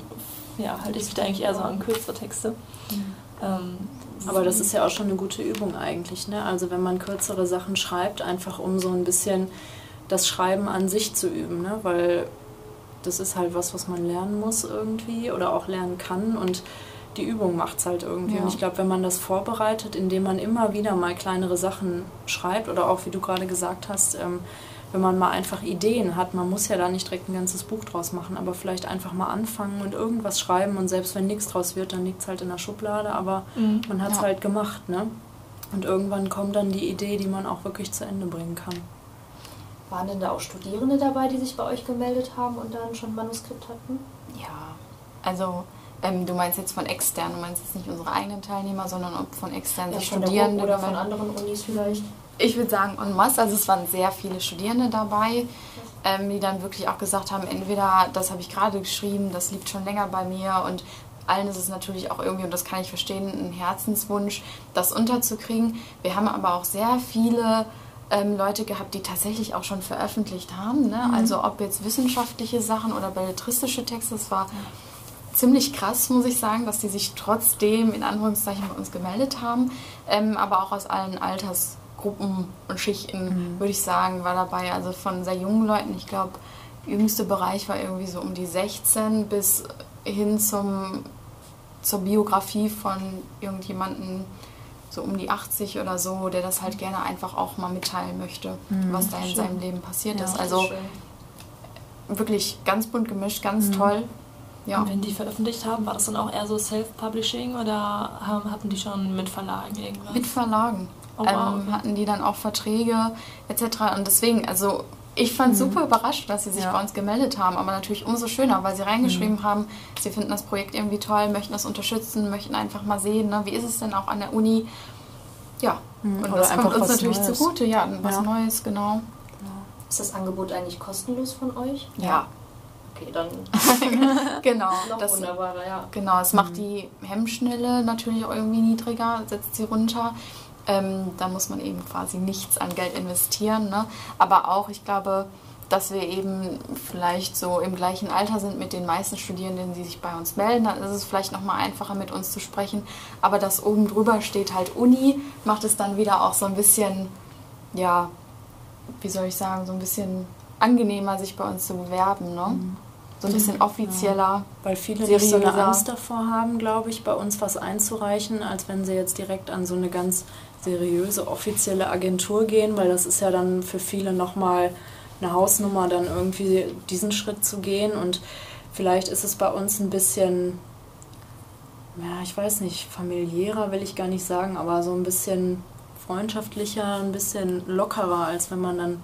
ja, halte ich mich da eigentlich eher so an kürzere Texte. Mhm. Ähm, aber das ist ja auch schon eine gute Übung eigentlich, ne? Also wenn man kürzere Sachen schreibt, einfach um so ein bisschen das Schreiben an sich zu üben, ne? Weil das ist halt was, was man lernen muss irgendwie oder auch lernen kann und die Übung macht es halt irgendwie. Ja. Und ich glaube, wenn man das vorbereitet, indem man immer wieder mal kleinere Sachen schreibt oder auch, wie du gerade gesagt hast, ähm, wenn man mal einfach Ideen hat, man muss ja da nicht direkt ein ganzes Buch draus machen, aber vielleicht einfach mal anfangen und irgendwas schreiben und selbst wenn nichts draus wird, dann liegt es halt in der Schublade, aber mhm. man hat es ja. halt gemacht, ne? Und irgendwann kommt dann die Idee, die man auch wirklich zu Ende bringen kann. Waren denn da auch Studierende dabei, die sich bei euch gemeldet haben und dann schon ein Manuskript hatten? Ja, also ähm, du meinst jetzt von externen, du meinst jetzt nicht unsere eigenen Teilnehmer, sondern ob von externen ja, Studierenden oder von anderen Unis vielleicht? Ich würde sagen en masse, also es waren sehr viele Studierende dabei, ähm, die dann wirklich auch gesagt haben, entweder das habe ich gerade geschrieben, das liegt schon länger bei mir und allen ist es natürlich auch irgendwie, und das kann ich verstehen, ein Herzenswunsch, das unterzukriegen. Wir haben aber auch sehr viele ähm, Leute gehabt, die tatsächlich auch schon veröffentlicht haben. Ne? Mhm. Also ob jetzt wissenschaftliche Sachen oder belletristische Texte, es war ziemlich krass, muss ich sagen, dass die sich trotzdem in Anführungszeichen bei uns gemeldet haben, ähm, aber auch aus allen Altersgruppen und Schichten, mhm. würde ich sagen, war dabei. Also von sehr jungen Leuten, ich glaube, der jüngste Bereich war irgendwie so um die 16 bis hin zum, zur Biografie von irgendjemandem, so um die 80 oder so, der das halt gerne einfach auch mal mitteilen möchte, mhm, was da in schön. seinem Leben passiert ja, ist. Also wirklich ganz bunt gemischt, ganz mhm. toll. Ja. Und wenn die veröffentlicht haben, war das dann auch eher so Self-Publishing oder hatten die schon mit Verlagen irgendwas? Mit Verlagen. Oh, wow, ähm, hatten die dann auch Verträge etc. Und deswegen, also ich fand mhm. super überrascht, dass sie sich ja. bei uns gemeldet haben, aber natürlich umso schöner, weil sie reingeschrieben mhm. haben, sie finden das Projekt irgendwie toll, möchten das unterstützen, möchten einfach mal sehen, ne, wie ist es denn auch an der Uni. Ja, mhm. und Oder das kommt uns natürlich Neues. zugute, ja, was ja. Neues, genau. Ist das Angebot eigentlich kostenlos von euch? Ja, okay, dann *laughs* genau, *laughs* noch das, wunderbarer, ja. Genau, es mhm. macht die Hemmschnelle natürlich auch irgendwie niedriger, setzt sie runter. Ähm, da muss man eben quasi nichts an Geld investieren. Ne? Aber auch, ich glaube, dass wir eben vielleicht so im gleichen Alter sind mit den meisten Studierenden, die sich bei uns melden. Dann ist es vielleicht nochmal einfacher, mit uns zu sprechen. Aber dass oben drüber steht halt Uni, macht es dann wieder auch so ein bisschen, ja, wie soll ich sagen, so ein bisschen angenehmer, sich bei uns zu bewerben. Ne? Mhm. So ein bisschen offizieller. Ja, weil viele nicht so eine Angst davor haben, glaube ich, bei uns was einzureichen, als wenn sie jetzt direkt an so eine ganz seriöse offizielle Agentur gehen, weil das ist ja dann für viele nochmal eine Hausnummer, dann irgendwie diesen Schritt zu gehen. Und vielleicht ist es bei uns ein bisschen, ja, ich weiß nicht, familiärer will ich gar nicht sagen, aber so ein bisschen freundschaftlicher, ein bisschen lockerer, als wenn man dann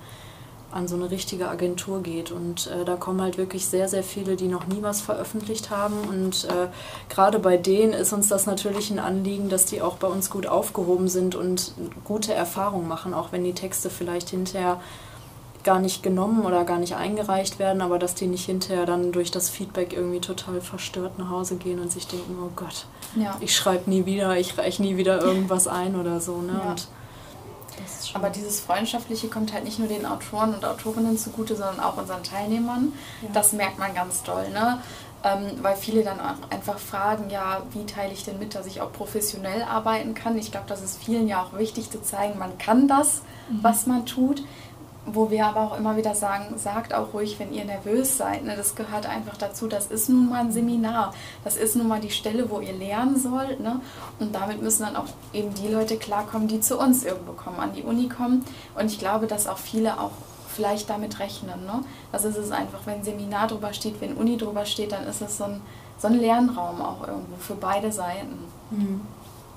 an so eine richtige Agentur geht. Und äh, da kommen halt wirklich sehr, sehr viele, die noch nie was veröffentlicht haben. Und äh, gerade bei denen ist uns das natürlich ein Anliegen, dass die auch bei uns gut aufgehoben sind und gute Erfahrungen machen, auch wenn die Texte vielleicht hinterher gar nicht genommen oder gar nicht eingereicht werden, aber dass die nicht hinterher dann durch das Feedback irgendwie total verstört nach Hause gehen und sich denken, oh Gott, ja. ich schreibe nie wieder, ich reiche nie wieder irgendwas ein oder so. Ne? Ja. Und aber dieses Freundschaftliche kommt halt nicht nur den Autoren und Autorinnen zugute, sondern auch unseren Teilnehmern. Ja. Das merkt man ganz doll, ne? Ähm, weil viele dann auch einfach fragen, ja, wie teile ich denn mit, dass ich auch professionell arbeiten kann? Ich glaube, das ist vielen ja auch wichtig zu zeigen, man kann das, mhm. was man tut wo wir aber auch immer wieder sagen, sagt auch ruhig, wenn ihr nervös seid. Ne? Das gehört einfach dazu. Das ist nun mal ein Seminar. Das ist nun mal die Stelle, wo ihr lernen sollt. Ne? Und damit müssen dann auch eben die Leute klarkommen, die zu uns irgendwo kommen, an die Uni kommen. Und ich glaube, dass auch viele auch vielleicht damit rechnen. Ne? Also es ist einfach, wenn Seminar drüber steht, wenn Uni drüber steht, dann ist es so ein, so ein Lernraum auch irgendwo für beide Seiten. Mhm.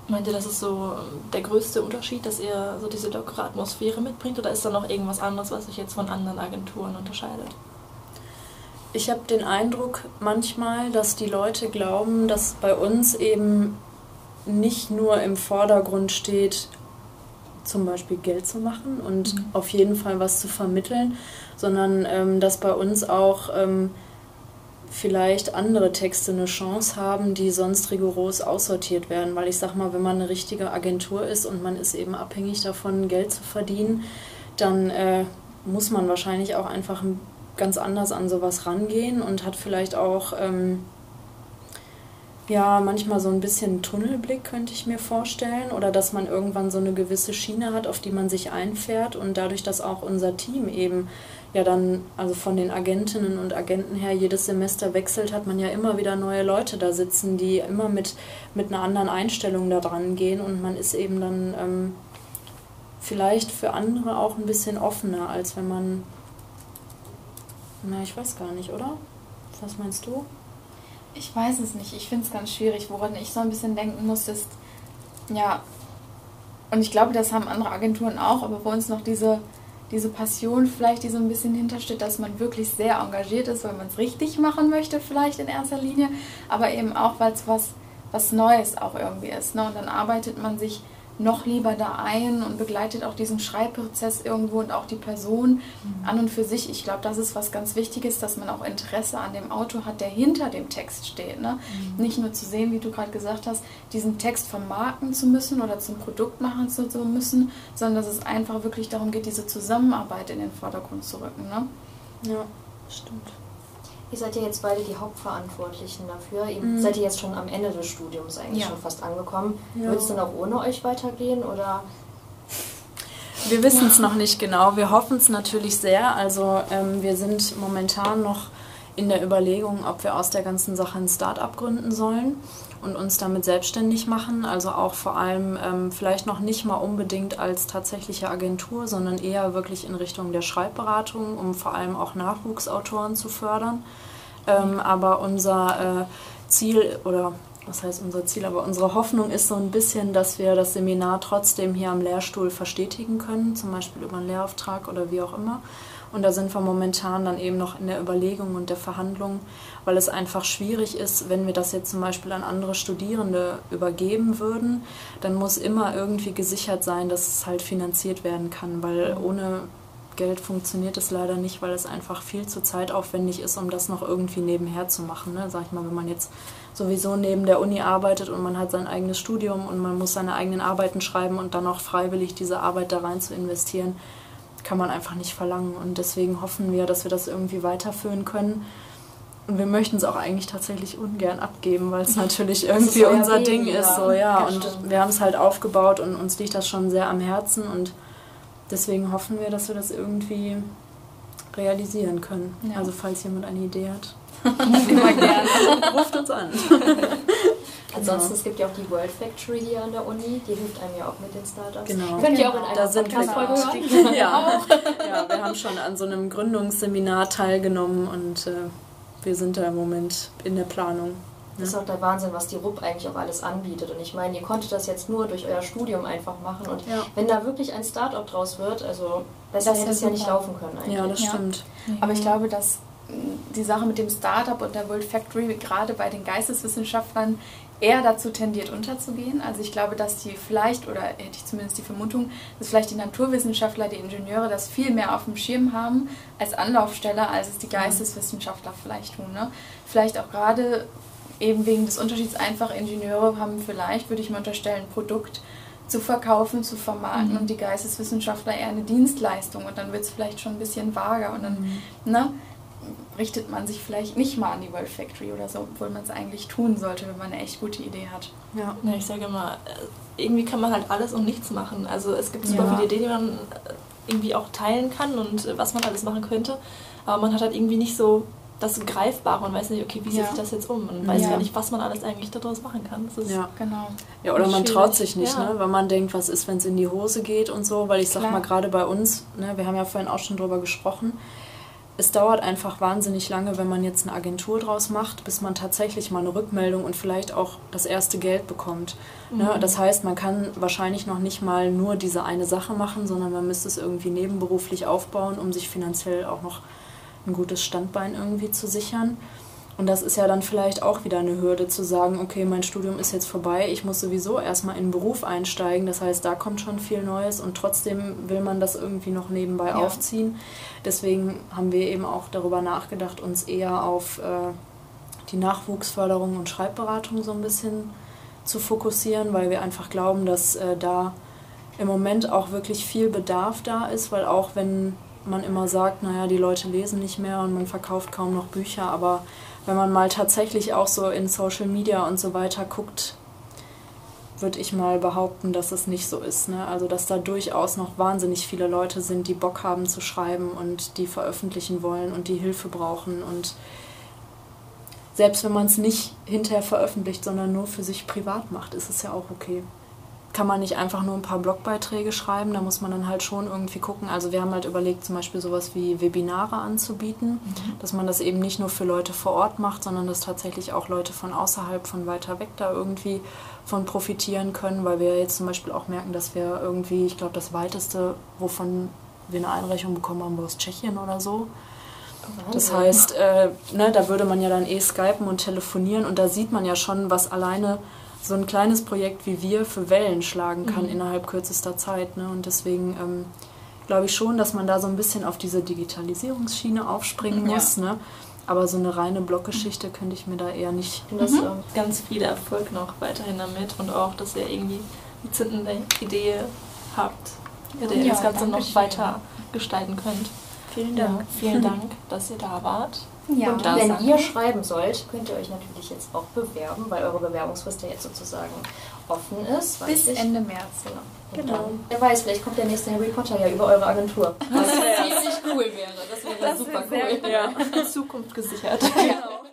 Meint ihr, das ist so der größte Unterschied, dass ihr so diese lockere Atmosphäre mitbringt oder ist da noch irgendwas anderes, was sich jetzt von anderen Agenturen unterscheidet? Ich habe den Eindruck manchmal, dass die Leute glauben, dass bei uns eben nicht nur im Vordergrund steht, zum Beispiel Geld zu machen und mhm. auf jeden Fall was zu vermitteln, sondern ähm, dass bei uns auch ähm, vielleicht andere Texte eine Chance haben, die sonst rigoros aussortiert werden. Weil ich sag mal, wenn man eine richtige Agentur ist und man ist eben abhängig davon, Geld zu verdienen, dann äh, muss man wahrscheinlich auch einfach ganz anders an sowas rangehen und hat vielleicht auch ähm, ja, manchmal so ein bisschen Tunnelblick könnte ich mir vorstellen oder dass man irgendwann so eine gewisse Schiene hat, auf die man sich einfährt und dadurch, dass auch unser Team eben ja dann, also von den Agentinnen und Agenten her jedes Semester wechselt, hat man ja immer wieder neue Leute da sitzen, die immer mit, mit einer anderen Einstellung da dran gehen und man ist eben dann ähm, vielleicht für andere auch ein bisschen offener, als wenn man, na, ich weiß gar nicht, oder? Was meinst du? Ich weiß es nicht. Ich finde es ganz schwierig. Woran ich so ein bisschen denken muss, ist, ja, und ich glaube, das haben andere Agenturen auch, aber bei uns noch diese, diese Passion vielleicht, die so ein bisschen hintersteht, dass man wirklich sehr engagiert ist, weil man es richtig machen möchte, vielleicht in erster Linie, aber eben auch, weil es was, was Neues auch irgendwie ist. Ne? Und dann arbeitet man sich noch lieber da ein und begleitet auch diesen Schreibprozess irgendwo und auch die Person mhm. an und für sich. Ich glaube, das ist was ganz Wichtiges, dass man auch Interesse an dem Autor hat, der hinter dem Text steht. Ne? Mhm. Nicht nur zu sehen, wie du gerade gesagt hast, diesen Text vermarkten zu müssen oder zum Produkt machen zu, zu müssen, sondern dass es einfach wirklich darum geht, diese Zusammenarbeit in den Vordergrund zu rücken. Ne? Ja, stimmt. Ihr seid ja jetzt beide die Hauptverantwortlichen dafür. Ihr mhm. seid ihr jetzt schon am Ende des Studiums eigentlich ja. schon fast angekommen. Ja. Wird es dann auch ohne euch weitergehen oder? Wir wissen es ja. noch nicht genau. Wir hoffen es natürlich sehr. Also ähm, wir sind momentan noch in der Überlegung, ob wir aus der ganzen Sache ein Start-up gründen sollen und uns damit selbstständig machen. Also auch vor allem ähm, vielleicht noch nicht mal unbedingt als tatsächliche Agentur, sondern eher wirklich in Richtung der Schreibberatung, um vor allem auch Nachwuchsautoren zu fördern. Ähm, aber unser äh, Ziel oder was heißt unser Ziel, aber unsere Hoffnung ist so ein bisschen, dass wir das Seminar trotzdem hier am Lehrstuhl verstetigen können, zum Beispiel über einen Lehrauftrag oder wie auch immer. Und da sind wir momentan dann eben noch in der Überlegung und der Verhandlung, weil es einfach schwierig ist, wenn wir das jetzt zum Beispiel an andere Studierende übergeben würden, dann muss immer irgendwie gesichert sein, dass es halt finanziert werden kann, weil ohne Geld funktioniert es leider nicht, weil es einfach viel zu zeitaufwendig ist, um das noch irgendwie nebenher zu machen. Ne? Sag ich mal, wenn man jetzt sowieso neben der Uni arbeitet und man hat sein eigenes Studium und man muss seine eigenen Arbeiten schreiben und dann auch freiwillig diese Arbeit da rein zu investieren, kann man einfach nicht verlangen. Und deswegen hoffen wir, dass wir das irgendwie weiterführen können. Und wir möchten es auch eigentlich tatsächlich ungern abgeben, weil es *laughs* natürlich irgendwie unser Ding ist. So, ja. Und wir haben es halt aufgebaut und uns liegt das schon sehr am Herzen. Und deswegen hoffen wir, dass wir das irgendwie realisieren können. Ja. Also falls jemand eine Idee hat. *laughs* Immer gerne. *laughs* Ruft uns an. Ansonsten, genau. es gibt ja auch die World Factory hier an der Uni, die hilft einem ja auch mit den Startups. Genau. Könnt ihr auch in einer da sind wir? Ja. ja, wir haben schon an so einem Gründungsseminar teilgenommen und äh, wir sind da im Moment in der Planung. Das ist auch der Wahnsinn, was die RUP eigentlich auch alles anbietet. Und ich meine, ihr konntet das jetzt nur durch euer Studium einfach machen. Und ja. wenn da wirklich ein Startup draus wird, also besser das hätte es ja nicht laufen können eigentlich. Ja, das stimmt. Ja. Aber ich glaube, dass die Sache mit dem Startup und der World Factory gerade bei den Geisteswissenschaftlern eher dazu tendiert unterzugehen. Also ich glaube, dass die vielleicht, oder hätte ich zumindest die Vermutung, dass vielleicht die Naturwissenschaftler, die Ingenieure das viel mehr auf dem Schirm haben als Anlaufstelle, als es die Geisteswissenschaftler vielleicht tun. Ne? Vielleicht auch gerade eben wegen des Unterschieds einfach Ingenieure haben vielleicht, würde ich mal unterstellen, ein Produkt zu verkaufen, zu vermarkten mhm. und die Geisteswissenschaftler eher eine Dienstleistung und dann wird es vielleicht schon ein bisschen vager und dann, mhm. ne? Richtet man sich vielleicht nicht mal an die World Factory oder so, obwohl man es eigentlich tun sollte, wenn man eine echt gute Idee hat. Ja, ja ich sage immer, äh, irgendwie kann man halt alles und nichts machen. Also es gibt super ja. viele Ideen, die man äh, irgendwie auch teilen kann und äh, was man alles machen könnte, aber man hat halt irgendwie nicht so das Greifbare. Man weiß nicht, okay, wie Ja. setze ich das jetzt um? Man weiß Ja. gar nicht, was man alles eigentlich daraus machen kann. Das ist Ja. Genau. Ja, oder man Schwierig. traut sich nicht, Ja. ne? weil man denkt, was ist, wenn es in die Hose geht und so. Weil ich sag Klar. mal, gerade bei uns, ne, wir haben ja vorhin auch schon drüber gesprochen, es dauert einfach wahnsinnig lange, wenn man jetzt eine Agentur draus macht, bis man tatsächlich mal eine Rückmeldung und vielleicht auch das erste Geld bekommt. Ne? Mhm. Das heißt, man kann wahrscheinlich noch nicht mal nur diese eine Sache machen, sondern man müsste es irgendwie nebenberuflich aufbauen, um sich finanziell auch noch ein gutes Standbein irgendwie zu sichern. Und das ist ja dann vielleicht auch wieder eine Hürde zu sagen, okay, mein Studium ist jetzt vorbei, ich muss sowieso erstmal in den Beruf einsteigen. Das heißt, da kommt schon viel Neues und trotzdem will man das irgendwie noch nebenbei Ja. aufziehen. Deswegen haben wir eben auch darüber nachgedacht, uns eher auf äh, die Nachwuchsförderung und Schreibberatung so ein bisschen zu fokussieren, weil wir einfach glauben, dass äh, da im Moment auch wirklich viel Bedarf da ist, weil auch wenn man immer sagt, naja, die Leute lesen nicht mehr und man verkauft kaum noch Bücher, aber wenn man mal tatsächlich auch so in Social Media und so weiter guckt, würde ich mal behaupten, dass es nicht so ist. Ne? Also dass da durchaus noch wahnsinnig viele Leute sind, die Bock haben zu schreiben und die veröffentlichen wollen und die Hilfe brauchen. Und selbst wenn man es nicht hinterher veröffentlicht, sondern nur für sich privat macht, ist es ja auch okay. Kann man nicht einfach nur ein paar Blogbeiträge schreiben, da muss man dann halt schon irgendwie gucken. Also wir haben halt überlegt, zum Beispiel sowas wie Webinare anzubieten, dass man das eben nicht nur für Leute vor Ort macht, sondern dass tatsächlich auch Leute von außerhalb, von weiter weg da irgendwie von profitieren können, weil wir jetzt zum Beispiel auch merken, dass wir irgendwie, ich glaube, das weiteste, wovon wir eine Einreichung bekommen haben, war aus Tschechien oder so. Das heißt, äh, ne, da würde man ja dann eh skypen und telefonieren und da sieht man ja schon, was alleine so ein kleines Projekt wie wir für Wellen schlagen kann innerhalb kürzester Zeit. Ne? Und deswegen ähm, glaube ich schon, dass man da so ein bisschen auf diese Digitalisierungsschiene aufspringen Ja. muss. Ne? Aber so eine reine Bloggeschichte könnte ich mir da eher nicht. Und das, ähm, ganz viel Erfolg noch weiterhin damit und auch, dass ihr irgendwie die zündende Idee habt, mit der ihr Ja, das Ganze noch Dankeschön. weiter gestalten könnt. Vielen Ja, vielen Dank, *laughs* dass ihr da wart. Ja. Und wenn sagen. ihr schreiben sollt, könnt ihr euch natürlich jetzt auch bewerben, weil eure Bewerbungsfrist ja jetzt sozusagen offen ist. Bis ich. Ende März. Und Genau. dann, wer weiß, vielleicht kommt der nächste Harry Potter ja über eure Agentur. *laughs* Was ziemlich cool wäre. Das wäre super cool. Ja, Zukunft gesichert. Genau. *laughs*